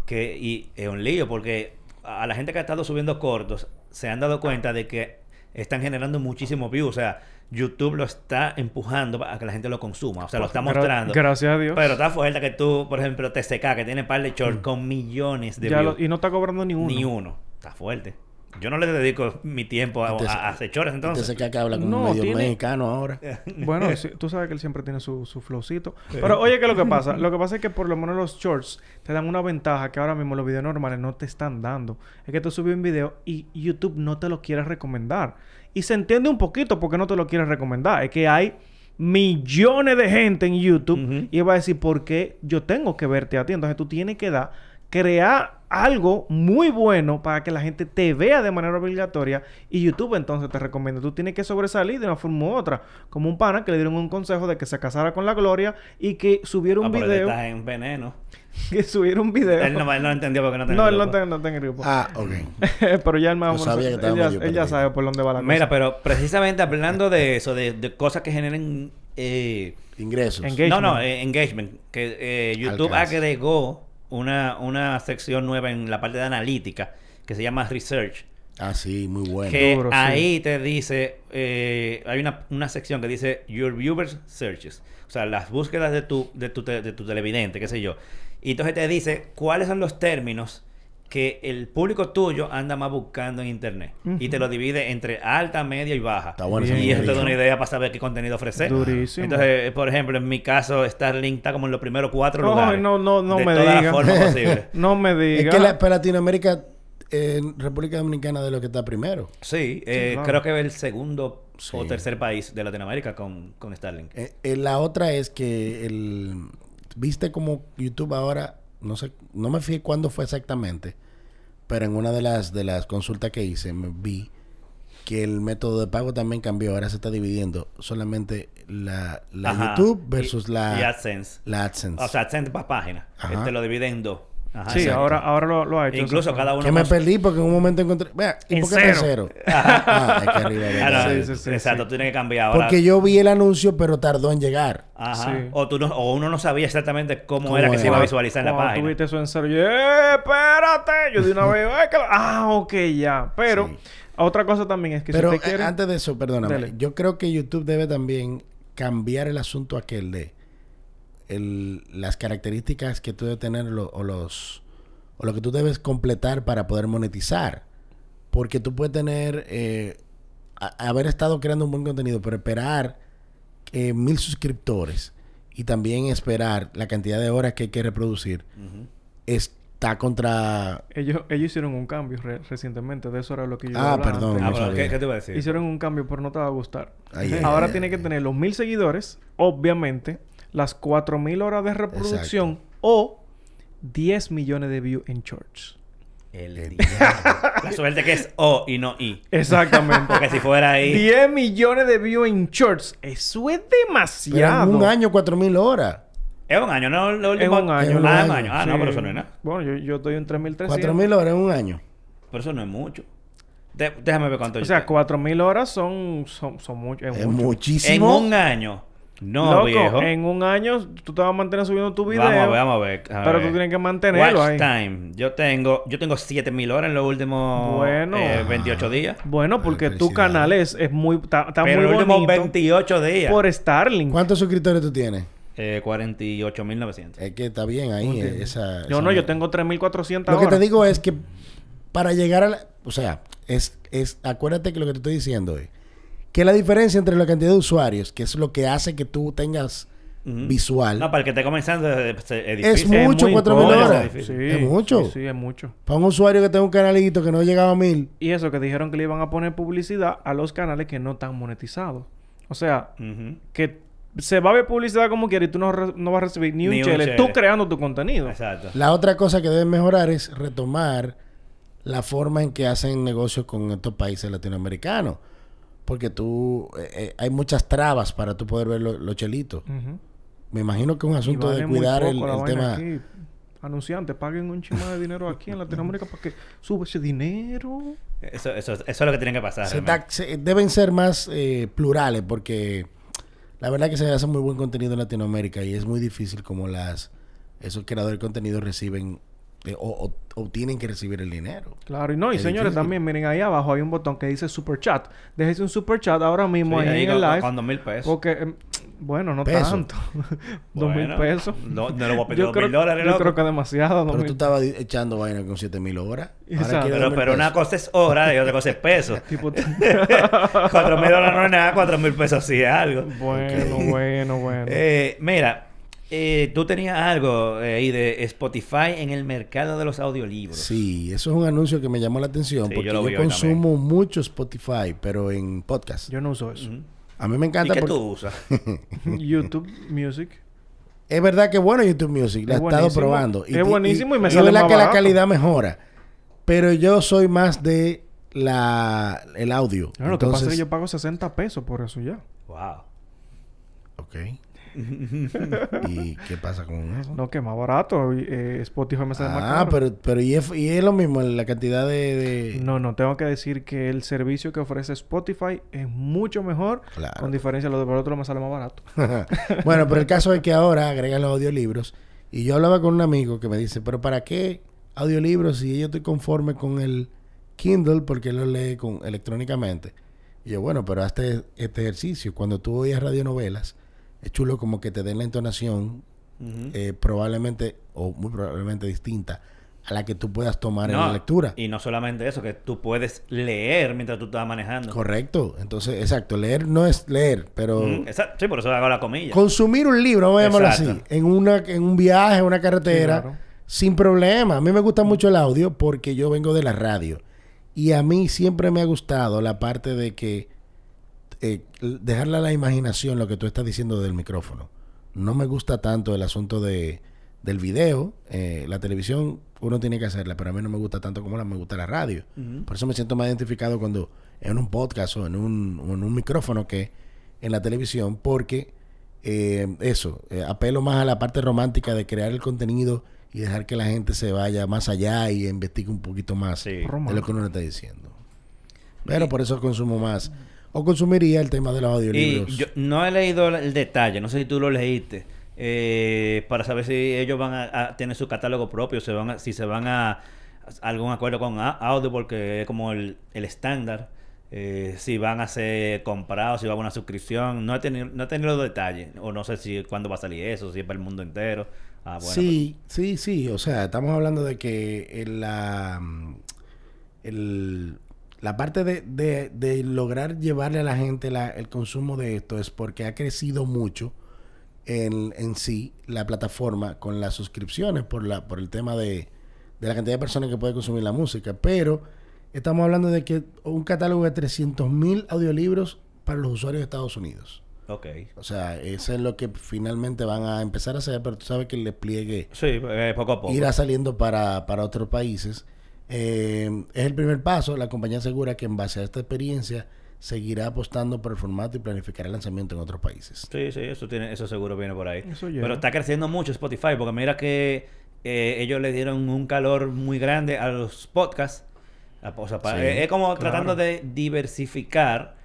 Que, y es un lío porque a la gente que ha estado subiendo cortos se han dado cuenta de que están generando muchísimos views. O sea, YouTube lo está empujando a que la gente lo consuma. O sea, lo está Gra- mostrando. gracias a Dios. Pero está fuerte que tú, por ejemplo, TCK, que tiene par de shorts con millones de Ya views. lo- y no está cobrando ni uno. Ni uno. Está fuerte. Yo no le dedico mi tiempo a, Entonces- a- a entonces. Entonces, que habla como No, medio tiene- mexicano ahora. Bueno, sí, tú sabes que él siempre tiene su, su flowcito. Pero oye, ¿qué es lo que pasa? Lo que pasa es que por lo menos los shorts te dan una ventaja que ahora mismo los videos normales no te están dando. Es que tú subes un video y YouTube no te lo quiere recomendar. Y se entiende un poquito porque no te lo quiere recomendar. Es que hay millones de gente en YouTube y va a decir, ¿por qué yo tengo que verte a ti? Entonces tú tienes que dar, crear algo muy bueno para que la gente te vea de manera obligatoria y YouTube entonces te recomienda. Tú tienes que sobresalir de una forma u otra. Como un pana que le dieron un consejo de que se casara con la gloria y que subiera un Ah, pero él video. está en veneno. Que subiera un video. Él no, él no entendió porque no tenía no, él no grupo. no está en el grupo. Ah, ok. Pero ya el más No él ya, medio él ya sabe por dónde va la Mira, cosa. pero precisamente hablando de eso, de, de cosas que generen... eh, Ingresos. Engagement. no, no, eh, engagement. Que eh, YouTube Alcance. agregó una, una sección nueva en la parte de analítica que se llama Research. Ah, sí, muy bueno. que Duro, sí. ahí te dice, eh, hay una, una sección que dice Your Viewers Searches. O sea, las búsquedas de tu, de tu, te- de tu televidente, qué sé yo. Y entonces te dice cuáles son los términos que el público tuyo anda más buscando en internet. Y te lo divide entre alta, media y baja. Está bueno y eso te da una idea para saber qué contenido ofrecer. Durísimo. Entonces, por ejemplo, en mi caso, Starlink está como en los primeros cuatro lugares. no, no, no de me todas las digas. formas posibles. no me Es digas. que la, para Latinoamérica, en República Dominicana de lo que está primero. Sí, eh, claro. creo que es el segundo Sí. o tercer país de Latinoamérica con, con Starlink. Eh, eh, la otra es que el viste como YouTube ahora, no sé, no me fijé cuándo fue exactamente, pero en una de las de las consultas que hice me vi que el método de pago también cambió, ahora se está dividiendo solamente la. YouTube versus Y- la y AdSense. la AdSense. O sea, AdSense para página. Él te lo divide en dos. Ajá, sí, exacto. ahora, ahora lo, lo ha hecho. Incluso esa cada uno. que me perdí porque en un momento encontré, vea, ¿y En por qué está en cero. cero? ah, es que arriba Ah, ¿verdad? no, Sí, sí, sí, exacto, tienes que cambiar ahora. Porque yo vi el anuncio, pero tardó en llegar. Ajá. Sí. O, tú no, o uno no sabía exactamente cómo, ¿Cómo era que se iba a visualizar en la página. tuviste eso en serio, yo, ¡eh, espérate! Yo de una vez, "Ay, que la-". ah, ok, ya. Pero, Sí. otra cosa también es que Pero si eh, usted quiere... antes de eso, perdóname, yo creo que YouTube debe también cambiar el asunto aquel de el- las características que tú debes tener lo- o los o lo que tú debes completar para poder monetizar. Porque tú puedes tener eh, a- haber estado creando un buen contenido, pero esperar eh, mil suscriptores y también esperar la cantidad de horas que hay que reproducir está contra Ellos, ellos hicieron un cambio re- recientemente. De eso era lo que yo Ah, hablaba perdón, antes. Ah, no pero sabía. ¿qué, qué te iba a decir? Hicieron un cambio, pero no te va a gustar. Ay, ay, Ahora ay, tiene ay. que tener los mil seguidores, obviamente, las cuatro mil horas de reproducción o 10 millones de views en shorts. El. La suerte que es O y no I. Exactamente. Porque si fuera ahí. 10 millones de views en shorts. Eso es Pero demasiado. en un año cuatro mil horas. Es un año, ¿no? Lo Es último- un año. Es un Ah, año. Ah, no, pero eso no es nada. Bueno, yo, yo estoy en 3.300. 4.000 horas en un año. Pero eso no es mucho. De- déjame ver cuánto O yo sea, tengo. 4.000 horas son, son, son mucho. Es Es mucho. En muchísimo. un año. No, Loco, viejo. en un año tú te vas a mantener subiendo tu video. Vamos a ver, vamos a ver. a Pero ver. tú tienes que mantenerlo Watch ahí. time. Yo tengo, yo tengo 7000 horas en los últimos Bueno. eh, 28 días. Bueno, porque Ay, tu canal es, es muy, está, está Pero en muy los últimos bonito 28 días. por Starlink. ¿Cuántos suscriptores tú tienes? Eh, 48.900. Es que está bien ahí eh, esa... Yo esa no, yo tengo 3.400 Lo que te digo es que para llegar a la... O sea, es, es... Acuérdate que lo que te estoy diciendo es... Que la diferencia entre la cantidad de usuarios, que es lo que hace que tú tengas visual... No, para el que esté comenzando es, es- es Es difícil. Es mucho, 4.000 incómodo. horas. Sí, Es mucho. Sí, sí, es mucho. Para un usuario que tenga un canalito que no llegaba a mil... Y eso que dijeron que le iban a poner publicidad a los canales que no están monetizados. O sea, que se va a ver publicidad como quiera y tú no, vas a recibir ni, Ni un un chele. chele. Tú creando tu contenido. Exacto. La otra cosa que deben mejorar es retomar la forma en que hacen negocios con estos países latinoamericanos. Porque tú... eh, eh, hay muchas trabas para tú poder ver lo- los chelitos. Ujú. Me imagino que es un asunto de vale cuidar el, el tema... aquí. Anunciantes, paguen un chima de dinero aquí en Latinoamérica para que suba ese dinero. Eso, eso, eso es lo que tiene que pasar. se ta- se- deben ser más eh, plurales porque la verdad que se hace muy buen contenido en Latinoamérica y es muy difícil como las esos creadores de contenido reciben o, o- o tienen que recibir el dinero. Claro, y no, y Es señores, difícil. también miren ahí abajo hay un botón que dice super chat. Déjese un super chat ahora mismo Sí, ahí ahí en el live. con dos mil pesos. Porque, em, bueno, no Peso. tanto. Dos mil Bueno, pesos. No, no le voy a pedir Yo dos creo, mil dólares, yo loco. creo que demasiado. Pero mil- tú estabas echando vaina con 7000 horas. Ahora Exacto. quieres Pero, 2,000 pero una cosa es hora y otra cosa es peso. Tipo- Cuatro mil dólares no es nada, cuatro mil pesos sí es algo. bueno, bueno, bueno. Eh, mira, eh, tú tenías algo eh, ahí de Spotify en el mercado de los audiolibros. Sí, eso es un anuncio que me llamó la atención Sí, porque yo consumo mucho Spotify, pero en podcast. Yo no uso eso. A mí me ¿Y encanta qué porque tú usas? YouTube Music. es verdad que es bueno YouTube Music, la he Es estado probando. Es buenísimo y me es sale verdad más que la calidad mejora, pero yo soy más de la el audio. No, lo que pasa es Entonces, que yo pago 60 pesos por eso ya. wow. Ok. ¿Y qué pasa con eso? No, que más barato. eh, Spotify me sale más Ah, caro. pero, pero y, es, y es lo mismo, la cantidad de... de- No, no, tengo que decir que el servicio que ofrece Spotify es mucho mejor. Claro. Con diferencia, lo de por otro me sale más barato. bueno, pero el caso es que ahora agregan los audiolibros. Y yo hablaba con un amigo que me dice, pero ¿para qué audiolibros si yo estoy conforme con el Kindle porque lo lee con, electrónicamente? Y yo, bueno, pero hazte este ejercicio. Cuando tú oyes radionovelas, es chulo como que te den la entonación eh, probablemente o muy probablemente distinta a la que tú puedas tomar en la lectura. Y no solamente eso, que tú puedes leer mientras tú estás manejando. Correcto. Entonces, exacto, leer no es leer, pero... Sí, por eso hago la comilla. consumir un libro, vamos a llamarlo así, en una en un viaje, en una carretera, Sí, claro. sin problema. A mí me gusta mucho el audio porque yo vengo de la radio y a mí siempre me ha gustado la parte de que eh, dejarle a la imaginación lo que tú estás diciendo del micrófono. No me gusta tanto el asunto de del video, eh, la televisión uno tiene que hacerla, pero a mí no me gusta tanto como la, me gusta la radio. Por eso me siento más identificado cuando en un podcast o en un, o en un micrófono que en la televisión, porque eh, eso, eh, apelo más a la parte romántica de crear el contenido y dejar que la gente se vaya más allá y investigue un poquito más Sí. de lo que uno le está diciendo. Pero por eso consumo más. O consumiría el tema de los Y yo no he leído el detalle, no sé si tú lo leíste, eh, para saber si ellos van a, a tener su catálogo propio, se van a- si se van a, a algún acuerdo con A- Audible, que es como el el estándar, eh, si van a ser comprados, si va a haber una suscripción, no he tenido, no he tenido los detalles, o no sé si cuándo va a salir eso, si es para el mundo entero. Ah, bueno, sí, sí, sí. O sea, estamos hablando de que en la, el- la parte de, de- de lograr llevarle a la gente la- el consumo de esto es porque ha crecido mucho en, en sí la plataforma con las suscripciones por, la, por el tema de, de la cantidad de personas que puede consumir la música. Pero estamos hablando de que un catálogo de 300.000 audiolibros para los usuarios de Estados Unidos. Ok. O sea, eso es lo que finalmente van a empezar a hacer, pero tú sabes que el despliegue Sí, eh, poco a poco. irá saliendo para, para otros países. Eh, es el primer paso. La compañía asegura que en base a esta experiencia seguirá apostando por el formato y planificará el lanzamiento en otros países. Sí, sí, eso tiene, eso seguro viene por ahí. Pero está creciendo mucho Spotify, porque mira que eh, ellos le dieron un calor muy grande a los podcasts. A- O sea, pa- Sí, eh, es como claro. tratando de diversificar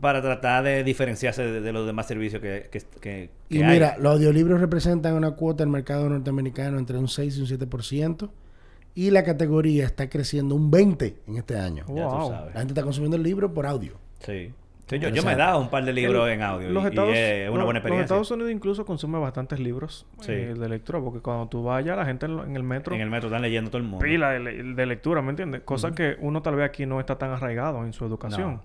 para tratar de diferenciarse de, de los demás servicios que, que, que- Y hay. mira, los audiolibros representan una cuota del mercado norteamericano entre un 6 y un 7%. Y la categoría está creciendo un 20% en este año. Ya tú sabes. La gente está consumiendo el libro por audio. Sí. Sí, yo, me he dado un par de libros El- en audio Los y- Estados, y es una los- buena Los experiencia. Estados Unidos incluso consume bastantes libros Sí. eh, de lectura, porque cuando tú vayas, la gente en, lo- en el metro En el metro están leyendo todo el mundo. pila de, le- de lectura, ¿me entiendes? Cosa que uno tal vez aquí no está tan arraigado en su educación. No.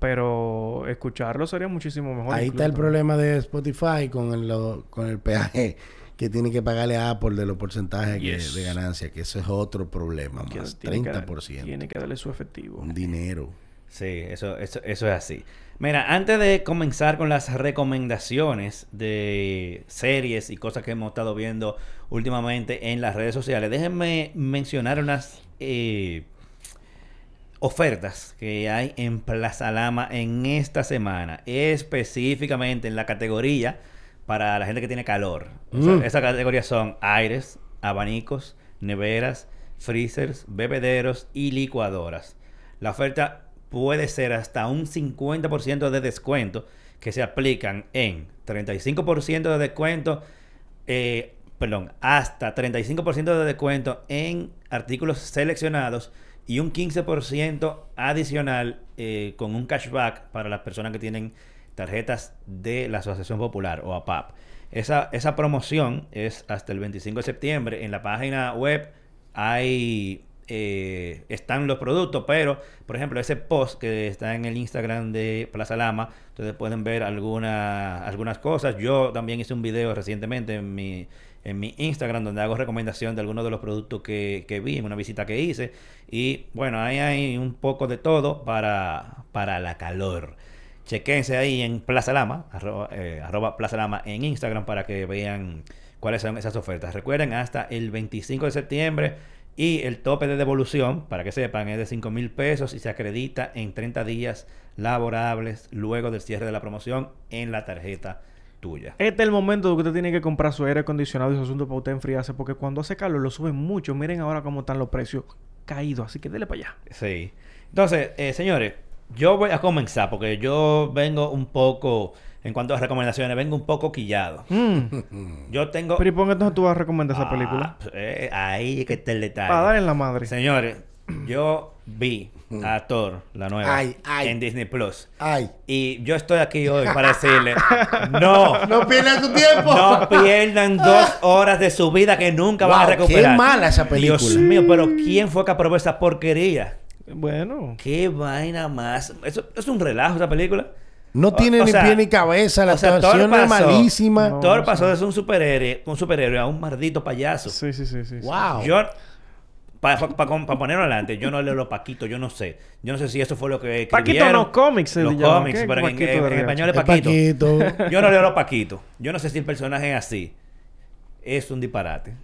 Pero escucharlo sería muchísimo mejor. Ahí está el problema de Spotify con el, lo- con el peaje que tiene que pagarle a Apple de los porcentajes que- de ganancia, que eso es otro problema Que más, tiene que dar- 30%. Tiene que darle su efectivo. Un dinero. Sí, eso, eso, eso es así. Mira, antes de comenzar con las recomendaciones de series y cosas que hemos estado viendo últimamente en las redes sociales, déjenme mencionar unas eh, ofertas que hay en Plaza Lama en esta semana, específicamente en la categoría para la gente que tiene calor. O sea, Mm. Esa categoría son aires, abanicos, neveras, freezers, bebederos y licuadoras. La oferta puede ser hasta un 50% de descuento que se aplican en 35% de descuento, eh, perdón, hasta 35% de descuento en artículos seleccionados y un 15% adicional eh, con un cashback para las personas que tienen tarjetas de la Asociación Popular o APAP. Esa, esa promoción es hasta el 25 de septiembre. En la página web hay eh, están los productos, pero por ejemplo ese post que está en el Instagram de Plaza Lama, ustedes pueden ver alguna- algunas cosas. Yo también hice un video recientemente en mi, en mi Instagram donde hago recomendación de algunos de los productos que, que vi en una visita que hice. Y bueno, ahí hay un poco de todo para, para la calor. Chequense ahí en Plaza Lama, arroba, eh, arroba Plaza Lama en Instagram para que vean cuáles son esas ofertas. Recuerden, hasta el 25 de septiembre y el tope de devolución, para que sepan, es de 5 mil pesos y se acredita en 30 días laborables luego del cierre de la promoción en la tarjeta tuya. Este es el momento de que usted tiene que comprar su aire acondicionado y su asunto para usted enfriarse, porque cuando hace calor lo suben mucho. Miren ahora cómo están los precios caídos, así que dele para allá. Sí. Entonces, eh, señores, yo voy a comenzar porque yo vengo un poco, en cuanto a recomendaciones, vengo un poco quillado. Mm. Yo tengo... Pero ¿y por qué entonces tú vas a recomendar esa Ah, película? eh, ahí es que está el detalle. Para dar en la madre. Señores, yo vi a Thor, la nueva, Ay, ay. en Disney Plus. Ay, Y yo estoy aquí hoy para decirle, no, no pierdas tu tiempo. no pierdan dos horas de su vida que nunca van a recuperar. qué mala esa película. Dios mío, pero ¿quién fue que aprobó esa porquería? Bueno. Qué vaina más. Eso es un relajo esa película. No tiene O- ni sea, pie ni cabeza, la o sea, actuación es malísima. No. Thor pasó de ser un superhéroe, un superhéroe a un maldito payaso. Sí, sí, sí, sí. Wow. Yo, para ponerlo adelante, yo no leo los paquitos, yo no sé. Yo no sé si eso fue lo que Paquito no cómics Los cómics, ¿Qué pero en, en- español es Es paquito. Paquito. Yo no leo los paquitos. Yo no sé si el personaje es así. Es un disparate.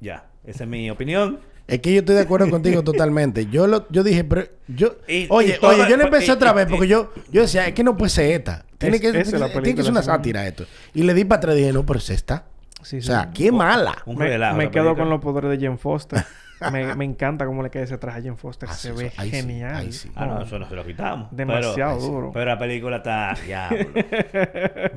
Ya, esa es mi opinión. Es que yo estoy de acuerdo contigo totalmente. Yo lo, yo dije, pero yo, Y- oye, y oye, yo le empecé y- otra y- vez porque y- yo, yo decía, es que no puede ser esta. Tiene Es- que, tiene, la tiene que ser una sátira esto. Y le di para atrás y dije, no, pero es esta. Sí, O sí. sea, qué mala. Un me, relajo. me quedo con los poderes de Jane Foster. me, me encanta cómo le queda ese traje a Jane Foster. Ah, se ve eso- ahí sí, genial. ahí sí. Ah, no, eso no se lo quitamos. Demasiado pero, duro. Pero la película está. Diablo.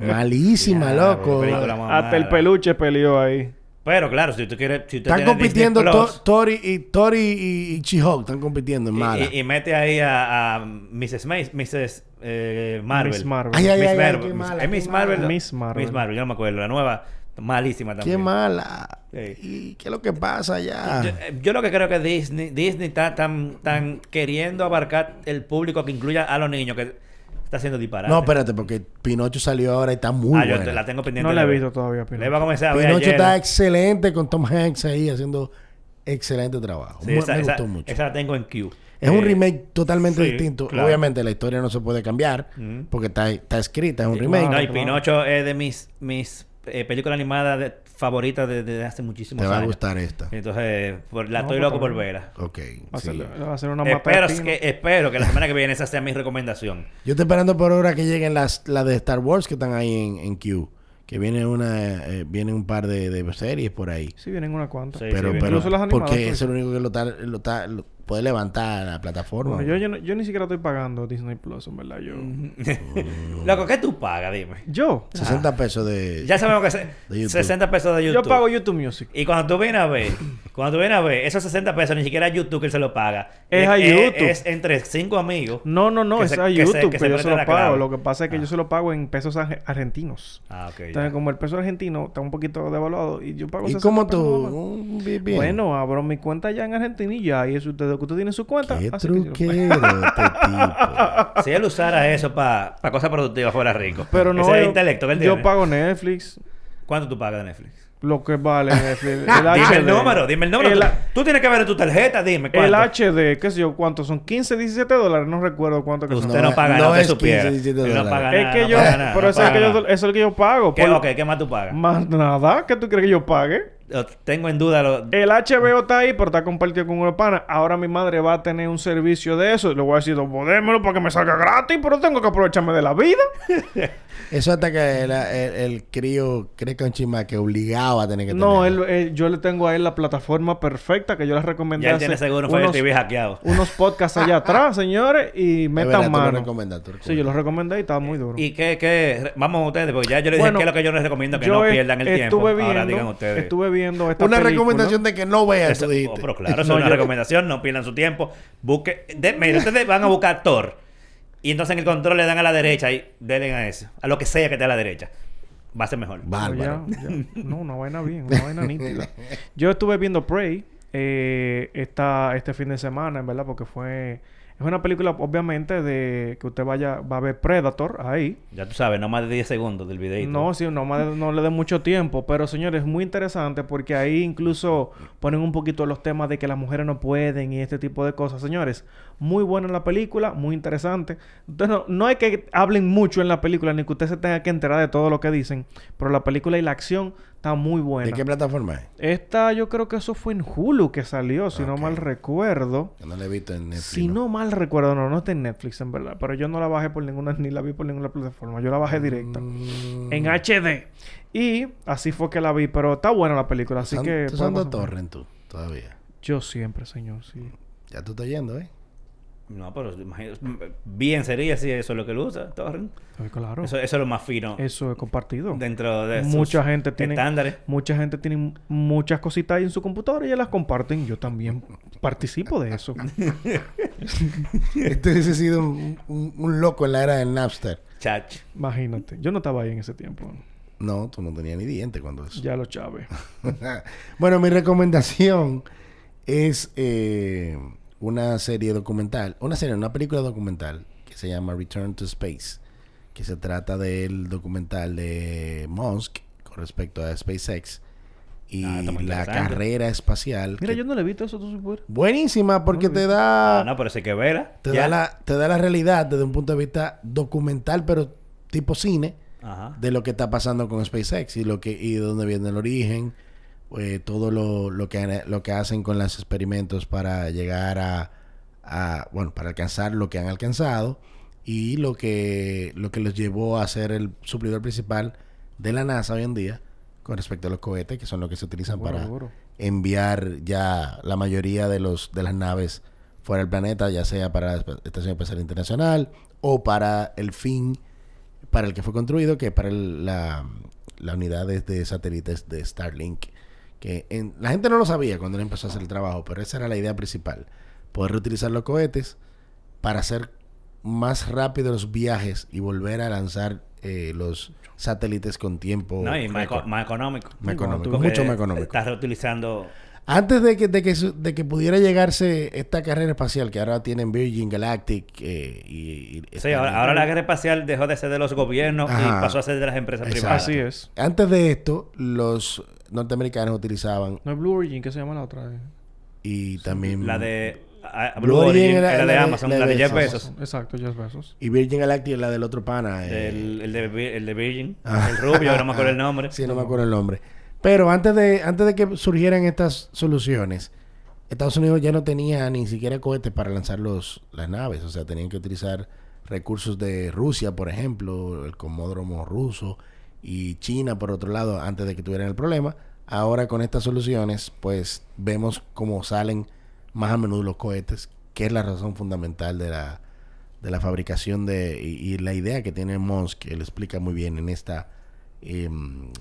Malísima, Diablo, loco. película Hasta el peluche peleó ahí. Pero claro, si tú quieres. Si usted Están tiene compitiendo Plus, Tori y Tori y, y She-Hulk. Están compitiendo en mala. Y, y mete ahí a, a Mrs. May- Mrs. eh, Marvel. Miss Marvel. Ay, ay, Miss ay, Marvel. mala, ¿Es Miss Marvel? Miss Marvel. Miss Marvel, yo no me acuerdo. La nueva, malísima también. Qué mala. Sí. ¿Y qué es lo que pasa ya? Yo, yo lo que creo que Disney, Disney está tan, tan queriendo abarcar el público que incluya a los niños que está haciendo disparate. No, espérate, porque Pinocho salió ahora y está muy Ah, yo buena. la tengo pendiente. No la he visto todavía, Le Pinocho. iba a comenzar a ver Pinocho ayer. está excelente con Tom Hanks ahí haciendo excelente trabajo. Sí, esa, me esa- gustó mucho. esa la tengo en Q. Es un Eh, remake totalmente sí, distinto. claro. Obviamente la historia no se puede cambiar Porque porque está, está escrita, es un Sí, remake. No, y. Pinocho es de mis, mis eh, películas animadas de favoritas desde hace muchísimos Te va a años. gustar esta. Entonces, por- la No, estoy pues, loco por verla. Ok. Va a sí. a ser una Espero de que, espero que la semana que viene esa sea mi recomendación. Yo estoy esperando por ahora que lleguen las, las de Star Wars que están ahí en, en Q. Que viene una, eh, viene un par de, de series por ahí. Sí, vienen unas cuantas. Sí, pero, sí, pero Incluso las animadas, porque pues. es el único que lo, está, lo, está- lo puede levantar a la plataforma. Bueno, yo, yo, no- yo ni siquiera estoy pagando Disney Plus, en verdad. Yo. Loco, ¿qué tú pagas? Dime. Yo. 60 pesos de... Ya sabemos que se- De YouTube. 60 pesos de YouTube. Yo pago YouTube Music. Y cuando tú vienes a ver, cuando tú vienes a ver, esos 60 pesos ni siquiera YouTube que él se lo paga. Es a Es, YouTube. es entre cinco amigos. No, no, no, es se- a que se- YouTube que que, se yo se lo pago. clave. Lo que pasa es que Ah. yo se lo pago en pesos arge- argentinos. Ah, ok. ya. Entonces, como el peso argentino está un poquito devaluado y yo pago ¿Y 60 cómo pesos tú? Mm, bien, bien. Bueno, abro mi cuenta ya en Argentina y ya. Y eso que usted tiene su cuenta. Qué así que yo truquero este tipo. Si él usara eso para cosas productivas, fuera rico. Pero no, Ese es el yo, intelecto que él yo tiene. pago Netflix. ¿Cuánto tú pagas de Netflix? Lo que vale Netflix. dime el número, dime el número. El, tú tienes que ver en tu tarjeta, dime el cuánto. HD, qué sé yo, ¿cuánto? Son 15, 17 dólares. No recuerdo cuánto que son. Usted No, no, paga no nada, es usted supiera. 15, 17 Usted no dólares. paga Es nada, que no yo, paga nada, pero no eso es, que yo, eso es lo que yo pago. ¿Qué, por- ok, ¿qué más tú pagas? Más nada, ¿qué tú crees que yo pague? Tengo en duda lo... El HBO está ahí, pero está compartido con unos panas. Ahora mi madre va a tener un servicio de eso. Le voy a decir, "Don, podémelo para que me salga gratis, pero tengo que aprovecharme de la vida. Eso hasta que el, el, el crío crezca un chima que obligado a tener que No, él, eh, yo le tengo a él la plataforma perfecta que yo les recomendé Ya él tiene seguro unos, TV hackeado. unos podcasts allá atrás, señores, y metan tú lo mano. tú lo Sí, yo lo recomiendas. recomendé y estaba muy duro. ¿Y qué, qué? Vamos a ustedes, porque ya yo les dije Bueno, qué es lo que yo les recomiendo, que no pierdan el tiempo. Ahora digan ustedes. Estuve viendo esta Una película. recomendación de que no veas, Eso- tú dijiste. oh, pero claro, eso No, es una yo- recomendación, no pierdan su tiempo. Busque, de, ustedes van a buscar Thor. Y entonces en el control le dan a la derecha y denle a eso. A lo que sea que esté a la derecha. Va a ser mejor. Bárbaro. Ya, ya. No, una vaina bien, una vaina nítida. Yo estuve viendo Prey eh, esta, este fin de semana, en verdad, porque fue... Es una película, obviamente, de que usted vaya... Va a ver Predator ahí. Ya tú sabes, no más de 10 segundos del videito. No, sí, no, más- no le dé mucho tiempo. Pero, señores, es muy interesante porque ahí incluso ponen un poquito los temas de que las mujeres no pueden y este tipo de cosas. Señores, muy buena la película, muy interesante. Entonces, no, no hay que hablen mucho en la película ni que usted se tenga que enterar de todo lo que dicen. Pero la película y la acción está muy buena. ¿De qué plataforma es? Esta yo creo que eso fue en Hulu que salió, si no mal recuerdo. Que no la he visto en Netflix. Si no mal recuerdo, no, no está en Netflix en verdad. Pero yo no la bajé por ninguna, ni la vi por ninguna plataforma. Yo la bajé directa. Mm. En HD. Y así fue que la vi. Pero está buena la película, así que... tú torrent tú, todavía. Yo siempre, señor, sí. Ya tú estás yendo, ¿eh? No, pero imagínate, bien sería si eso es lo que él usa, Torrent. Claro. Eso, eso es lo más fino Eso es compartido. dentro de Mucha gente tiene... estándares. Mucha gente tiene muchas cositas ahí en su computadora y ellas las comparten. Yo también participo de eso. Este hubiese sido un, un- un loco en la era del Napster. Chach. Imagínate. Yo no estaba ahí en ese tiempo. No, tú no tenías ni diente cuando eso. Ya lo chave. bueno, mi recomendación es eh, una serie documental, una serie, una película documental que se llama Return to Space, que se trata del documental de Musk con respecto a SpaceX y Ah, la carrera espacial. Mira, que- yo no le he visto eso, tú super. Buenísima porque te da Ah, no, pero que verla. te Ya. da la te da la realidad desde un punto de vista documental, pero tipo cine Ajá. de lo que está pasando con SpaceX y lo que y de dónde viene el origen, eh, todo lo, lo que lo que hacen con los experimentos para llegar a, a bueno para alcanzar lo que han alcanzado y lo que lo que los llevó a ser el suplidor principal de la NASA hoy en día con respecto a los cohetes que son los que se utilizan para enviar ya la mayoría de los de las naves fuera del planeta, ya sea para la Estación Espacial Internacional o para el fin para el que fue construido, que es para el- la, la unidad de, de satélites de Starlink. Que en- la gente no lo sabía cuando él empezó a hacer el trabajo, pero esa era la idea principal. Poder reutilizar los cohetes para hacer más rápido los viajes y volver a lanzar eh, los satélites con tiempo. No, y más, económico. Más económico, Porque mucho más económico. Estás reutilizando. Antes de que, de, que, de que pudiera llegarse esta carrera espacial que ahora tienen Virgin Galactic eh, y, y- Sí, ahora, ahora la guerra espacial dejó de ser de los gobiernos Ajá. y pasó a ser de las empresas Exacto. privadas. Así es. Antes de esto, los norteamericanos utilizaban No es Blue Origin, ¿qué se llama la otra? y también La de ah, Blue Blue Origin Origin era era, la de de- Amazon, la la de de Jeff Bezos. Bezos. Exacto, Jeff Bezos. y Virgin Galactic la del otro pana. eh, El, el de, el de Virgin. Ah. El rubio, no me acuerdo el nombre. Sí, no me acuerdo el nombre. Pero antes de, antes de que surgieran estas soluciones, Estados Unidos ya no tenía ni siquiera cohetes para lanzar los, las naves. O sea, tenían que utilizar recursos de Rusia, por ejemplo, el comódromo ruso y China, por otro lado, antes de que tuvieran el problema. Ahora con estas soluciones, pues vemos cómo salen más a menudo los cohetes, que es la razón fundamental de la, de la fabricación de y, la idea que tiene Musk, que él explica muy bien en esta, em,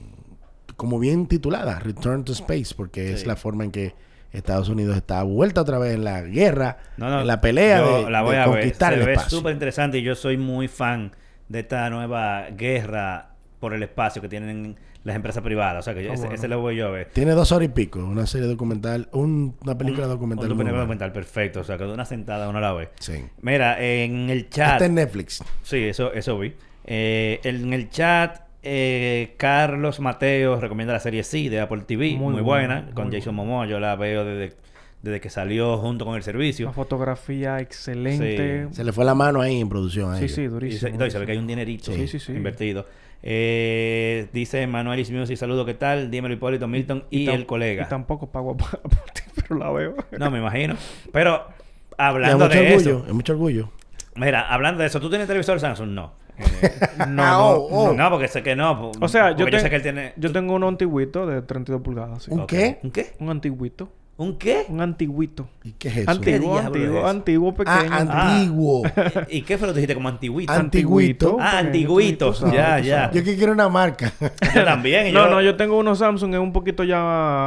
como bien titulada, Return to Space, porque es la forma en que Estados Unidos está vuelta otra vez en la guerra, No, no, en la pelea de, la voy de a ver. conquistar Se el ve espacio. súper interesante y yo soy muy fan de esta nueva guerra por el espacio que tienen las empresas privadas. O sea, que yo- ese, bueno. ese lo voy yo a ver. Tiene dos horas y pico, una serie documental, un- una película Un- documental. Un muy buena. documental perfecto. O sea, que de una sentada uno la ve. Sí. Mira, en el chat... Está en Netflix. Sí, eso, eso vi. Eh, en el chat, eh, Carlos Mateo recomienda la serie Sí de Apple TV, muy, Muy buena, buena, con muy Jason Momoa. Yo la veo desde, desde que salió junto con el servicio. Una fotografía excelente. Se le fue la mano ahí en producción. a Sí, ellos. sí, Y durísimo. no, y se ve que hay un dinerito Sí, sí, sí. invertido. Eh, dice Manuel Is Music, saludo, ¿qué tal? Dímelo Hipólito Milton y, el colega. Y tampoco pago por por ti, pero la veo. No, me imagino. Pero, es hablando mucho de orgullo, eso. es mucho orgullo. Mira, hablando de eso, ¿tú tienes televisor Samsung? No. Eh, No, Ah, no. oh, oh. No, porque sé que no. O sea, yo, yo sé que él tiene... yo tengo un antiguito de 32 pulgadas. sí. ¿Un qué? ¿Un qué? Un antiguito. ¿Un qué? Un antiguito. ¿Y qué es eso? Antiguo, es antiguo, eso? antiguo, pequeño. Ah, antiguo. ¿Y qué fue lo que dijiste como antiguito? An- antiguito. Ah, antiguito. Ya, ya. Yo que quiero una marca. Yo también. No, no, yo tengo unos Samsung, es un poquito ya.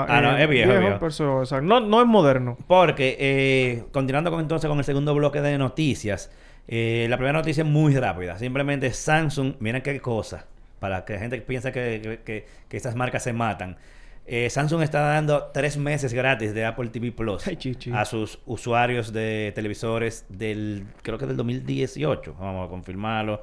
Ah, no, es viejo, viejo. pero eso- o sea, no, no es moderno. Porque, eh, continuando con, entonces con el segundo bloque de noticias, eh, la primera noticia es muy rápida. Simplemente Samsung, miren qué cosa, para que la gente piensa que, que, que- que estas marcas se matan. Eh, Samsung está dando tres meses gratis de Apple TV Plus Ay, a sus usuarios de televisores del, creo que del 2018. Vamos a confirmarlo.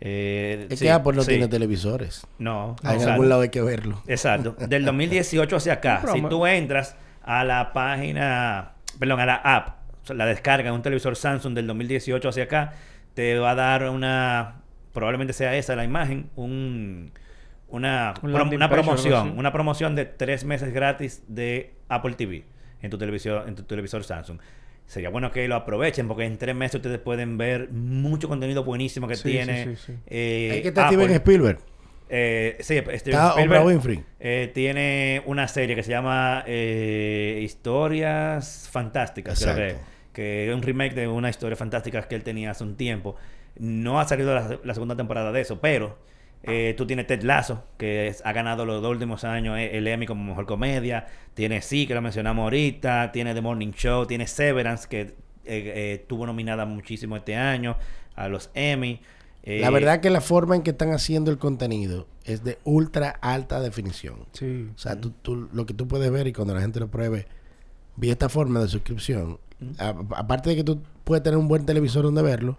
Eh, Es sí, que Apple no sí. tiene televisores. No, en exacto. algún lado hay que verlo. Exacto. Del 2018 hacia acá. Si tú entras a la página, perdón, a la app, la descarga de un televisor Samsung del 2018 hacia acá, te va a dar una, probablemente sea esa la imagen, un, una, Un pro- landing una promoción, una promoción de tres meses gratis de Apple TV en tu televisor, en tu televisor Samsung. Sería bueno que lo aprovechen porque en tres meses ustedes pueden ver mucho contenido buenísimo que Sí, tiene. sí, sí. eh, Hay que. Steven Spielberg. Eh, sí, Steven Está Spielberg, Oprah Winfrey. eh, tiene una serie que se llama eh, Historias Fantásticas, creo que, es un remake de una historia fantástica que él tenía hace un tiempo. No ha salido la, la segunda temporada de eso, pero eh, tú tienes Ted Lasso, que es- ha ganado los dos últimos años eh, el Emmy como mejor comedia. Tiene Sí, que lo mencionamos ahorita. Tiene The Morning Show. Tiene Severance, que estuvo nominada muchísimo este año a los Emmy. Eh, La verdad que la forma en que están haciendo el contenido es de ultra alta definición. Sí. O sea, tú, tú- lo que tú puedes ver y cuando la gente lo pruebe, vi esta forma de suscripción. A- aparte de que tú puedes tener un buen televisor donde verlo,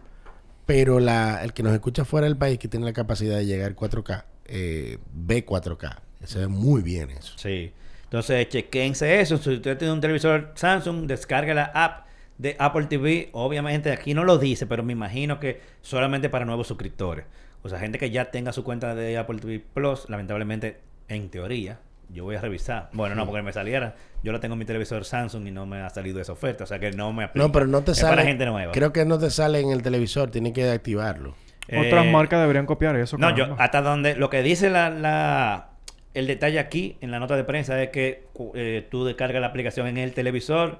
pero la, el que nos escucha fuera del país, que tiene la capacidad de llegar 4K, eh, ve 4K. Se ve muy bien eso. Sí. Entonces, chequense eso. Si usted tiene un televisor Samsung, descargue la app de Apple TV. Obviamente, aquí no lo dice, pero me imagino que solamente para nuevos suscriptores. O sea, gente que ya tenga su cuenta de Apple TV Plus, lamentablemente, en teoría, yo voy a revisar. Bueno, no, porque me saliera. Yo lo tengo en mi televisor Samsung y no me ha salido esa oferta. O sea, que no me aplica. No, pero no te es sale. para gente nueva. Creo que no te sale en el televisor, tienes que activarlo. Otras Eh, marcas deberían copiar eso. No, yo, hasta donde lo que dice la, la- el detalle aquí en la nota de prensa es que eh, tú descargas la aplicación en el televisor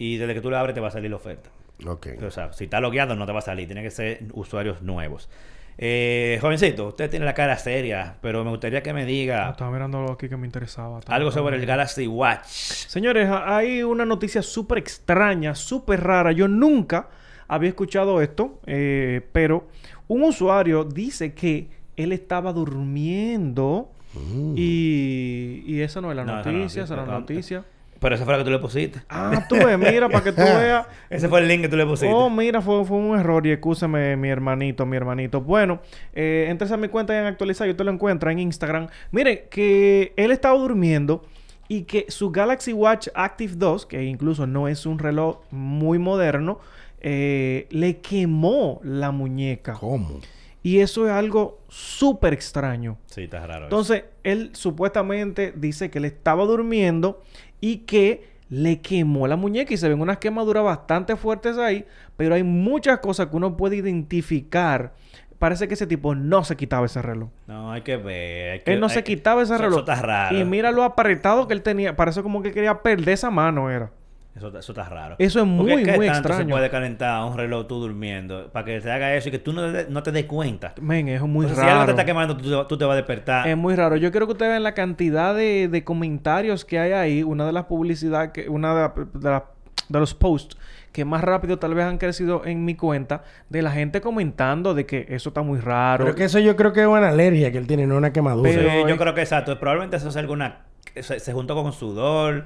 y desde que tú la abres te va a salir la oferta. Ok. O sea, si está logueado no te va a salir, tiene que ser usuarios nuevos. Eh, jovencito, usted tiene la cara seria, pero me gustaría que me Ah, diga Estaba mirando algo aquí que me interesaba. Estaba algo sobre el. Galaxy Watch. Señores, ha- hay una noticia súper extraña, súper rara. Yo nunca había escuchado esto, eh, pero un usuario dice que él estaba durmiendo Mm. y, y esa no es la No, esa no, noticia, esa no es la no. noticia. Pero esa fue la que tú le pusiste. Ah, tú ves, mira, para que tú veas. Ese fue el link que tú le pusiste. Oh, mira, fue, fue un error y excúseme, mi hermanito, mi hermanito. Bueno, eh, entres a mi cuenta en actualizar y usted lo encuentra en Instagram. Mire, que él estaba durmiendo y que su Galaxy Watch Active 2, que incluso no es un reloj muy moderno, eh, le quemó la muñeca. ¿Cómo? Y eso es algo súper extraño. Sí, está raro. eso. Entonces, él supuestamente dice que él estaba durmiendo y que le quemó la muñeca y se ven unas quemaduras bastante fuertes ahí, pero hay muchas cosas que uno puede identificar. Parece que ese tipo no se quitaba ese reloj. No, hay que ver. hay que- Él no se que- quitaba ese eso- reloj. Eso está raro. Y mira lo apretado que él tenía. Parece como que quería perder esa mano, era. Eso, eso está raro. Eso es Porque muy, ¿qué muy tanto extraño. se puede calentar un reloj tú durmiendo para que te haga eso y que tú no te, no te des cuenta? Men, es muy O sea, Si algo te raro. está quemando, tú, te- tú te vas a despertar. Es muy raro. Yo quiero que ustedes vean la cantidad de, de comentarios que hay ahí. Una de las publicidades, que, una de, la- de la- de los posts que más rápido tal vez han crecido en mi cuenta, de la gente comentando de que eso está muy raro. Pero que eso yo creo que es una alergia que él tiene, no una quemadura. Sí, yo es- creo que exacto. Probablemente eso sea alguna... Se, se juntó con sudor.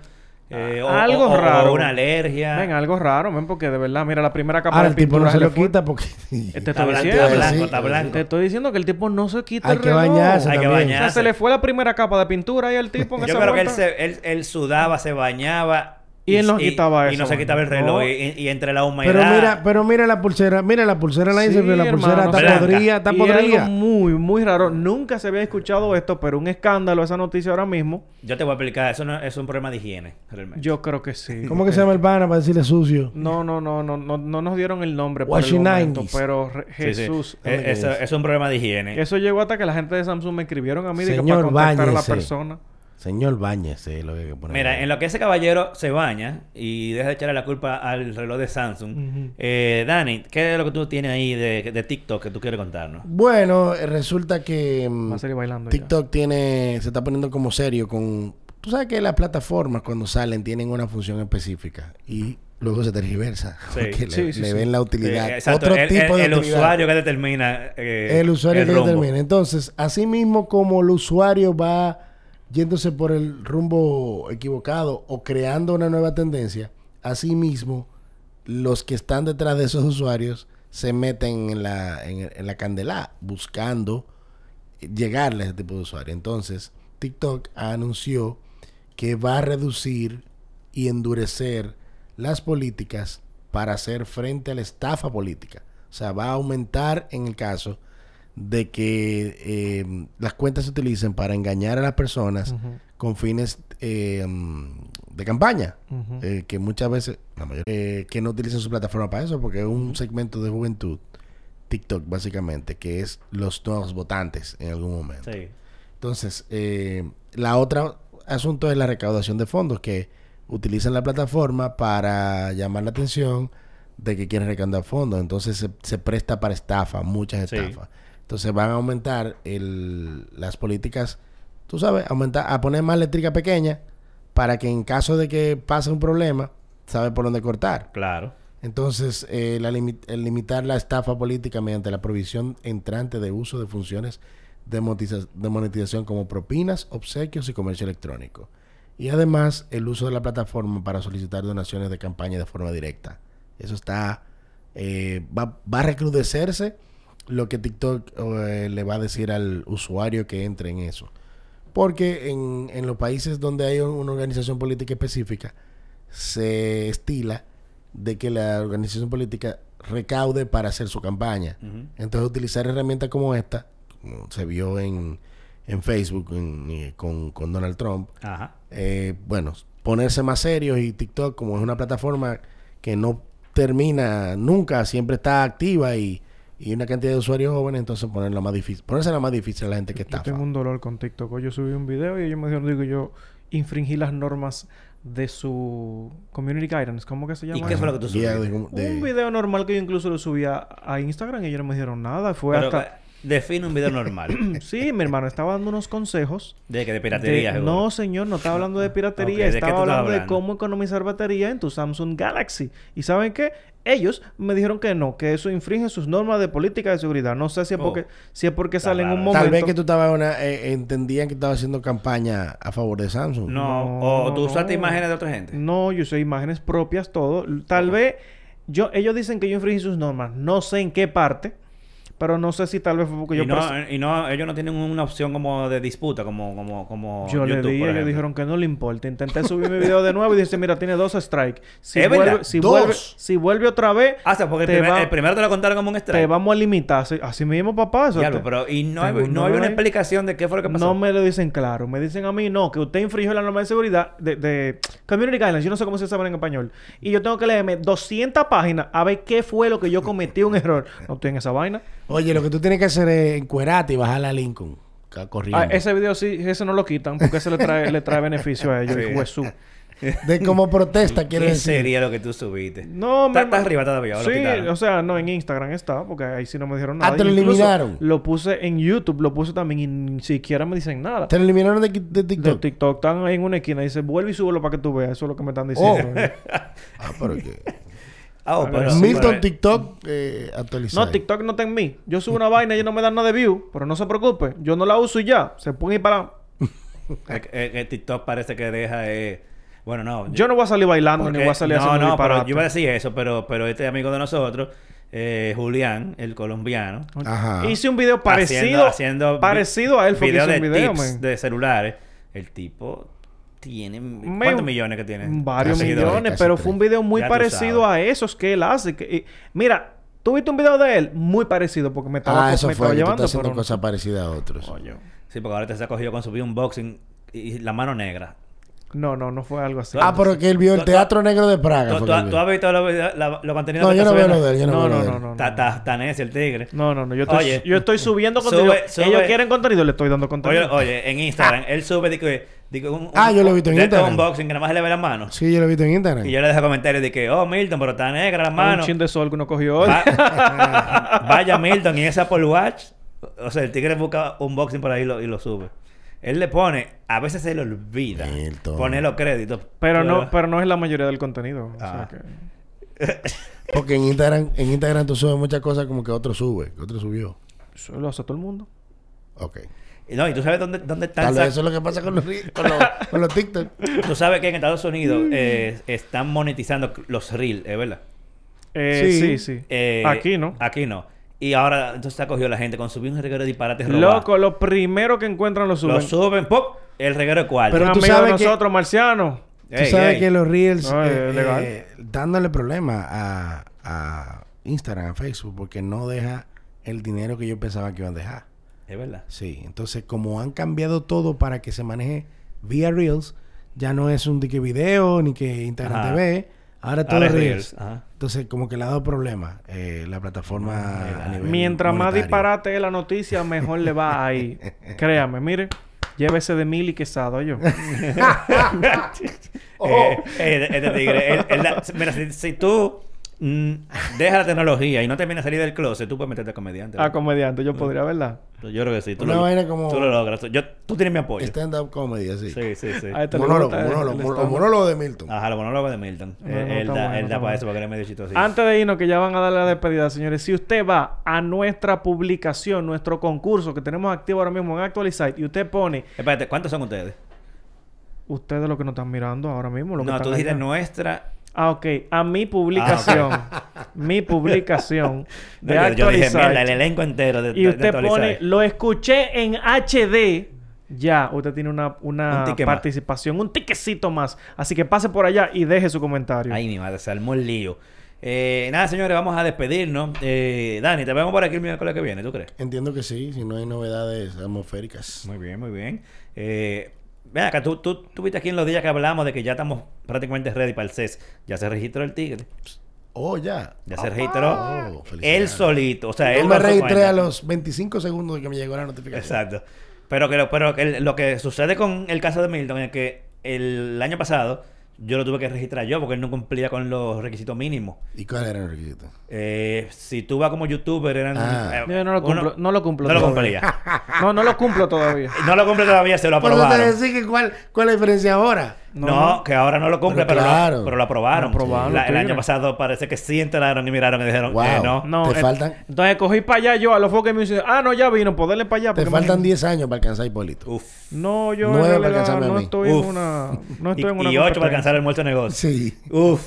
Eh, o- algo o- raro. O una alergia. Ven, algo raro, men, porque de verdad, mira, la primera capa Ahora de el tipo no pintura se lo quita porque... Te Está blanco, diciendo. está blanco, está. Te estoy diciendo que el tipo no se quita Hay el que reloj. bañarse Hay que también. O sea, bañarse. se le fue la primera capa de pintura ahí al tipo en Yo esa creo que él, vuelta. se, él, él sudaba, se bañaba. Y él no quitaba Y eso, no se quitaba el reloj. No. Y, y entre la humedad... Pero mira, pero mira la pulsera, mira la pulsera la Sí, la pulsera está podrida, está Y es podrida. algo muy, muy raro. Nunca se había escuchado esto, pero un escándalo esa noticia ahora mismo. Yo te voy a explicar. Eso no, es un problema de higiene, realmente. Yo creo que sí. ¿Cómo que se llama el pana para decirle sucio? No, no, no, no, no, no nos dieron el nombre por el Washi momento, 90s. pero re- Sí, sí. Jesús. Eh, ¿dónde eso- es? es un problema de higiene. Eso llegó hasta que la gente de Samsung me escribieron a mí de que Señor, para contactar a la persona. Señor, bañese, lo que hay que poner. Mira, en lo que ese caballero se baña y deja de echarle la culpa al reloj de Samsung. Eh, Dani, ¿qué es lo que tú tienes ahí de, de TikTok que tú quieres contarnos? Bueno, eh, resulta que mm, Va a salir bailando ya. TikTok tiene, se está poniendo como serio con... Tú sabes que las plataformas cuando salen tienen una función específica y luego se tergiversa. Sí. Porque le, Sí, ven la utilidad. Eh, exacto, Otro el, tipo el- de el utilidad. usuario que determina eh, el usuario el que rumbo. determina. Entonces, así mismo como el usuario va yéndose por el rumbo equivocado o creando una nueva tendencia, así mismo los que están detrás de esos usuarios se meten en la, en la candela buscando llegarle a ese tipo de usuario. Entonces, TikTok anunció que va a reducir y endurecer las políticas para hacer frente a la estafa política. O sea, va a aumentar en el caso de que eh, las cuentas se utilicen para engañar a las personas con fines eh, de campaña. Eh, que muchas veces, la mayoría, eh, que no utilicen su plataforma para eso, porque es un segmento de juventud, TikTok básicamente, que es los nuevos votantes en algún momento. Sí. Entonces, la otra asunto es la recaudación de fondos, que utilizan la plataforma para llamar la atención de que quieren recaudar fondos. Entonces, se, se presta para estafa, muchas Sí. Entonces, van a aumentar el, las políticas, tú sabes, aumentar, a poner más eléctrica pequeña para que en caso de que pase un problema, sabe por dónde cortar. Claro. Entonces, eh, la limi- el limitar la estafa política mediante la provisión entrante de uso de funciones de, de monetización como propinas, obsequios y comercio electrónico. Y además, el uso de la plataforma para solicitar donaciones de campaña de forma directa. Eso está... eh, va, va a recrudecerse lo que TikTok eh, le va a decir al usuario que entre en eso. Porque en, en los países donde hay una organización política específica, se estila de que la organización política recaude para hacer su campaña. Entonces, utilizar herramientas como esta, como se vio en, en Facebook en- eh, con, con Donald Trump, Ajá. eh, bueno, ponerse más serios y TikTok, como es una plataforma que no termina nunca, siempre está activa y, y una cantidad de usuarios jóvenes, entonces ponerla más difícil, ponérsela más difícil a la gente que Yo está. tengo un dolor con TikTok. Hoy Yo subí un video y ellos me dijeron, digo, yo infringí las normas de su community guidance. ¿Cómo que se llama? ¿Y qué fue lo que tú subiste? de- de- Un video normal que yo incluso lo subí a, a Instagram y ellos no me dijeron nada. Fue Pero, hasta... define un video normal. Sí, mi hermano, estaba dando unos consejos. de que de piratería. de- no, señor, no estaba hablando de piratería. Ok, ¿de qué tú estaba hablando, de cómo economizar batería en tu Samsung Galaxy. ¿Y saben qué? Ellos me dijeron que no, que eso infringe sus normas de política de seguridad. No sé si es Oh. porque, si es porque Está sale en un momento... Tal vez que tú estabas una, eh, entendían que estaba haciendo campaña a favor de Samsung. No, No, o tú usaste no. imágenes de otra gente. No, yo usé imágenes propias, todo. Tal vez yo, ellos dicen que yo infringí sus normas. No sé en qué parte. Pero no sé si tal vez fue porque yo... no, pres- y no, ellos no tienen una opción como de disputa, como, como, como Yo le di, ellos dijeron que no le importa. Intenté subir mi video de nuevo y dice, mira, tiene dos strikes. Si ¿Es vuelve, verdad? si Dos. vuelve, si vuelve otra vez, Ah, o sea, porque el, te primer- va- el primero te lo contaron como un te strike. vamos a limitar. Así, así mismo, papá. eso Diablo, te- pero y no hay, no hay una explicación de qué fue lo que pasó. No me lo dicen claro. Me dicen a mí, no, que usted infringió la norma de seguridad de, de Community Guidelines. Yo no sé cómo se sabe en español. Y yo tengo que leerme 200 páginas a ver qué fue lo que yo cometí un error. No estoy en esa vaina. Oye, lo que tú tienes que hacer es encuerarte y bajar a Lincoln. Corriendo. Ah, ese video sí, ese no lo quitan porque ese le trae, le trae beneficio a ellos. Sí. de como protesta, quiere ¿Qué decir. sería lo que tú subiste? No, Está- me- está arriba todavía, ¿o lo Sí, o sea, no, en Instagram está, porque ahí sí no me dijeron Ah, nada. te lo eliminaron. Lo puse en YouTube, lo puse también y ni siquiera me dicen nada. Te lo eliminaron de, de De TikTok. TikTok están ahí en una esquina y dice, vuelve y súbelo para que tú veas. Eso es lo que me están Oh. diciendo. Ah, pero que. Ah, oh, pero- Milton pero- TikTok eh, actualizado. No, TikTok no está en mí. Yo subo una vaina y ellos no me dan nada de view, pero no se preocupe. Yo no la uso y ya. Se pueden ir para... Que TikTok parece que deja... eh, Bueno, no. Yo no voy a salir bailando porque- ni voy a salir No, haciendo no, pero disparate. yo iba a decir eso, pero, pero este amigo de nosotros, eh, Julián, el colombiano, Ajá. Hice un video parecido, haciendo parecido a él. Fue video hice de un video, tips man. de celulares. El tipo tiene... Me- ¿Cuántos millones que tiene? Varios Casi millones, pero tres. fue un video muy Ya parecido a esos que él hace. Que, y- mira, ¿tú viste un video de él? Muy parecido porque me estaba, Ah, me eso estaba fue. Que tú llevando. haciendo pero- cosas parecidas a otros. Coño. Sí, porque ahora te se ha cogido con su unboxing y, y la mano negra. No, no, no fue algo así. Ah, pero que él vio el Teatro Negro de Praga. ¿Tú, has visto los contenidos No, yo no veo lo de él. Yo no, No, veo no, lo de no, él. no. Está, está, está necio el tigre. No, no, no. Yo estoy, Oye, yo estoy subiendo contenido. sube- Ellos quieren contenido, le estoy dando contenido. oye, en Instagram, él sube de que, que un, Ah, un- yo lo he visto en estos Instagram. unboxing que nada más se le ve las manos. Sí, yo lo he visto en Instagram. Y yo le dejo comentarios de que, oh, Milton, pero está negra las Un manos. chin de sol que uno cogió hoy. Va- Vaya Milton y ese Apple Watch. O sea, el tigre busca unboxing por ahí y lo, y lo sube. Él le pone, a veces se le olvida Milton. poner los créditos. Pero no, pero no es la mayoría del contenido. O sea Ah. que... Porque en Instagram, en Instagram tú subes muchas cosas como que otro sube, que otro subió. Eso lo hace todo el mundo. Ok. Y No, y tú sabes dónde, dónde están. Tal vez eso es lo que pasa con los, con los, con los TikTok. Tú sabes que en Estados Unidos eh, están monetizando los reels, ¿es verdad? Eh, Sí. sí, sí. Eh, Aquí no. Aquí no. Y ahora entonces se ha cogido la gente con subir un reguero de disparates robados. Loco, lo primero que encuentran lo suben. Lo suben, ¡pop! El reguero de cuarto. Pero tú amigo de sabes que- nosotros, marciano. Tú Ey, sabes ey. que los Reels No, eh, legal. eh, dándole problema a, a Instagram, a Facebook, porque no deja el dinero que yo pensaba que iban a dejar. Es verdad. Sí, entonces como han cambiado todo para que se maneje vía Reels, ya no es un dique video ni que Instagram Ajá. TV, ahora todo Ahora es Reels. Ajá. Entonces como que le ha dado problema eh, la plataforma a nivel Mientras más disparate es la noticia, mejor le va ahí. Créame, mire. Llévese de mil y quesado yo. Eh, eh, este tigre, él- él la- mira, si, si tú mm, dejas la tecnología y no te vienes a salir del closet, tú puedes meterte a comediante. A comediante, yo podría, ¿verdad? Yo creo que sí. Tú Una lo, vaina como- Tú lo logras. Yo, tú tienes mi apoyo. Stand-up comedy, así. Sí, sí, sí. Este le Monólogo, el- monólogo, el monólogo de Milton. Ajá, los monólogos de Milton. No, Eh, no, él da, bueno, él está da para eso, porque él es medio chistoso. Antes de irnos, que ya van a darle la despedida, señores. Si usted va a nuestra publicación, nuestro concurso que tenemos activo ahora mismo en Actualizite y usted pone, Espérate, ¿cuántos son ustedes? ustedes lo que nos están mirando ahora mismo, lo que No, tú dijiste allá. nuestra. Ah, ok. A mi publicación. Mi publicación de No, yo, yo dije, mierda, el elenco entero de, y de usted pone, lo escuché en HD. Ya, usted tiene una, una Un ticket más. participación, un tiquecito más. Así que pase por allá y deje su comentario. Ay, mi madre, se armó el lío. Eh, nada, señores, vamos a despedirnos. Eh, Dani, te vemos por aquí el miércoles que viene, ¿tú crees? Entiendo que sí, si no hay novedades atmosféricas. Muy bien, muy bien. Eh, ven acá, tú, tú, tú viste aquí en los días que hablamos de que ya estamos prácticamente ready para el CES. Ya se registró el tigre. Oh, ya. Ya se registró. Oh, él solito. O sea, Yo él me registré a los 25 segundos de que me llegó la notificación. Exacto. Pero que, lo- pero que lo que sucede con el caso de Milton es que el año pasado yo lo tuve que registrar yo porque él no cumplía con los requisitos mínimos. ¿Y cuál era el requisito? Eh, si tú vas como youtuber, eran. Ah. eh, Yo no lo uno- cumplo, no lo cumplo No lo todavía. cumplía. No, no lo cumplo todavía. no lo cumple todavía, se lo Por eso te aprobaron. decía que cuál, cuál es la diferencia ahora. No, No, que ahora no lo cumple, Pero pero, claro. lo, pero lo aprobaron. Lo aprobaron, La- los el año pasado parece que sí entraron y miraron y dijeron, Wow. eh, no. No, Te eh, faltan- Entonces cogí para allá yo a los focos y me dice, ah, no, ya vino, poderle para allá. Te faltan me- 10 años para alcanzar a Hipólito. Uf. No, yo Nueve para alcanzarme a no mí. estoy Uf. en una. No estoy y, en una. y ocho para alcanzar el muerto negocio. Sí. Uf.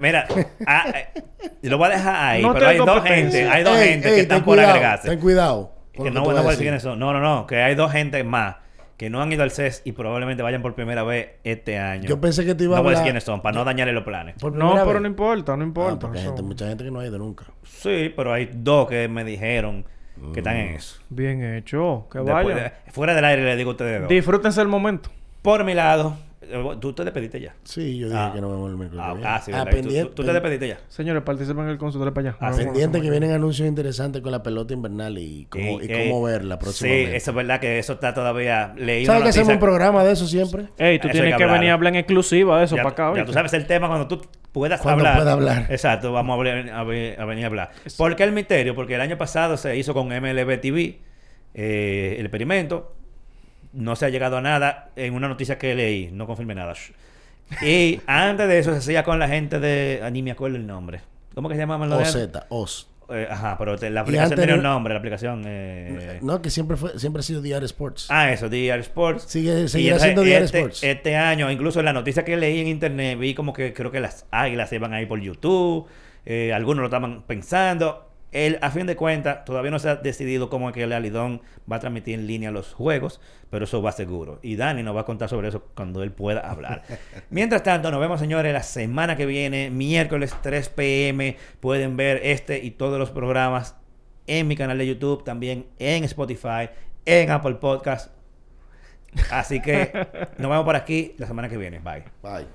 Mira, ah, eh, lo voy a dejar ahí. No pero hay dos gente, hay dos Ey, gente ey, que están por cuidado, agregarse. Ten cuidado. Que no, no voy a a decir quiénes son. No, no, no. Que hay dos gente más que no han ido al CES y probablemente vayan por primera vez este año. Yo pensé que te iba a no voy a decir hablar- quiénes son, para no dañarle los planes. No, pero no importa, no Ah, importa. porque hay gente, mucha gente que no ha ido nunca. Sí, pero hay dos que me dijeron que están en eso. Bien hecho. Que vayan. de- fuera del aire le digo a ustedes dos. Disfrútense el momento. Por mi lado, tú te despediste ya. Sí, yo dije Ah. que no me el miércoles Ah, ah, sí, Ah, ¿verdad? ¿Tú- pendiente, tú, tú te despediste ya. Señores, participen en el consultorio para allá. Ah, sí. Pendiente que vienen anuncios interesantes con la pelota invernal y cómo, y eh, cómo verla Sí, próximamente. eso es verdad que eso está todavía... Leí ¿Sabes que hacemos un programa de eso siempre? Ey, tú Eso tienes que hablar. venir a hablar en exclusiva de eso ya, para acá. ya tú sabes el tema cuando tú puedas Cuando hablar. pueda hablar. Exacto, vamos a, a ver- a venir a hablar. ¿Por qué el misterio? Porque el año pasado se hizo con MLB TV eh, el experimento. No se ha llegado a nada en una noticia que leí. No confirmé nada. Y antes de eso se hacía con la gente de... ah, ni me acuerdo el nombre. ¿Cómo que se llamaban los? OZ, OS. Eh, ajá, pero te- la aplicación tenía un no- nombre. La aplicación... eh, No, que siempre fue, siempre ha sido DR Sports. Ah, eso, DR Sports. Sigue, seguirá siendo DR este, Sports. Este año, incluso en la noticia que leí en internet, vi como que creo que las águilas se iban a ir por YouTube. eh, algunos lo estaban pensando. El, a fin de cuentas, todavía no se ha decidido cómo es que el Alidón va a transmitir en línea los juegos, pero eso va seguro. Y Dani nos va a contar sobre eso cuando él pueda hablar. Mientras tanto, nos vemos, señores, la semana que viene, miércoles 3 pm. Pueden ver este y todos los programas en mi canal de YouTube, también en Spotify, en Apple Podcast. Así que nos vemos por aquí la semana que viene. Bye. Bye.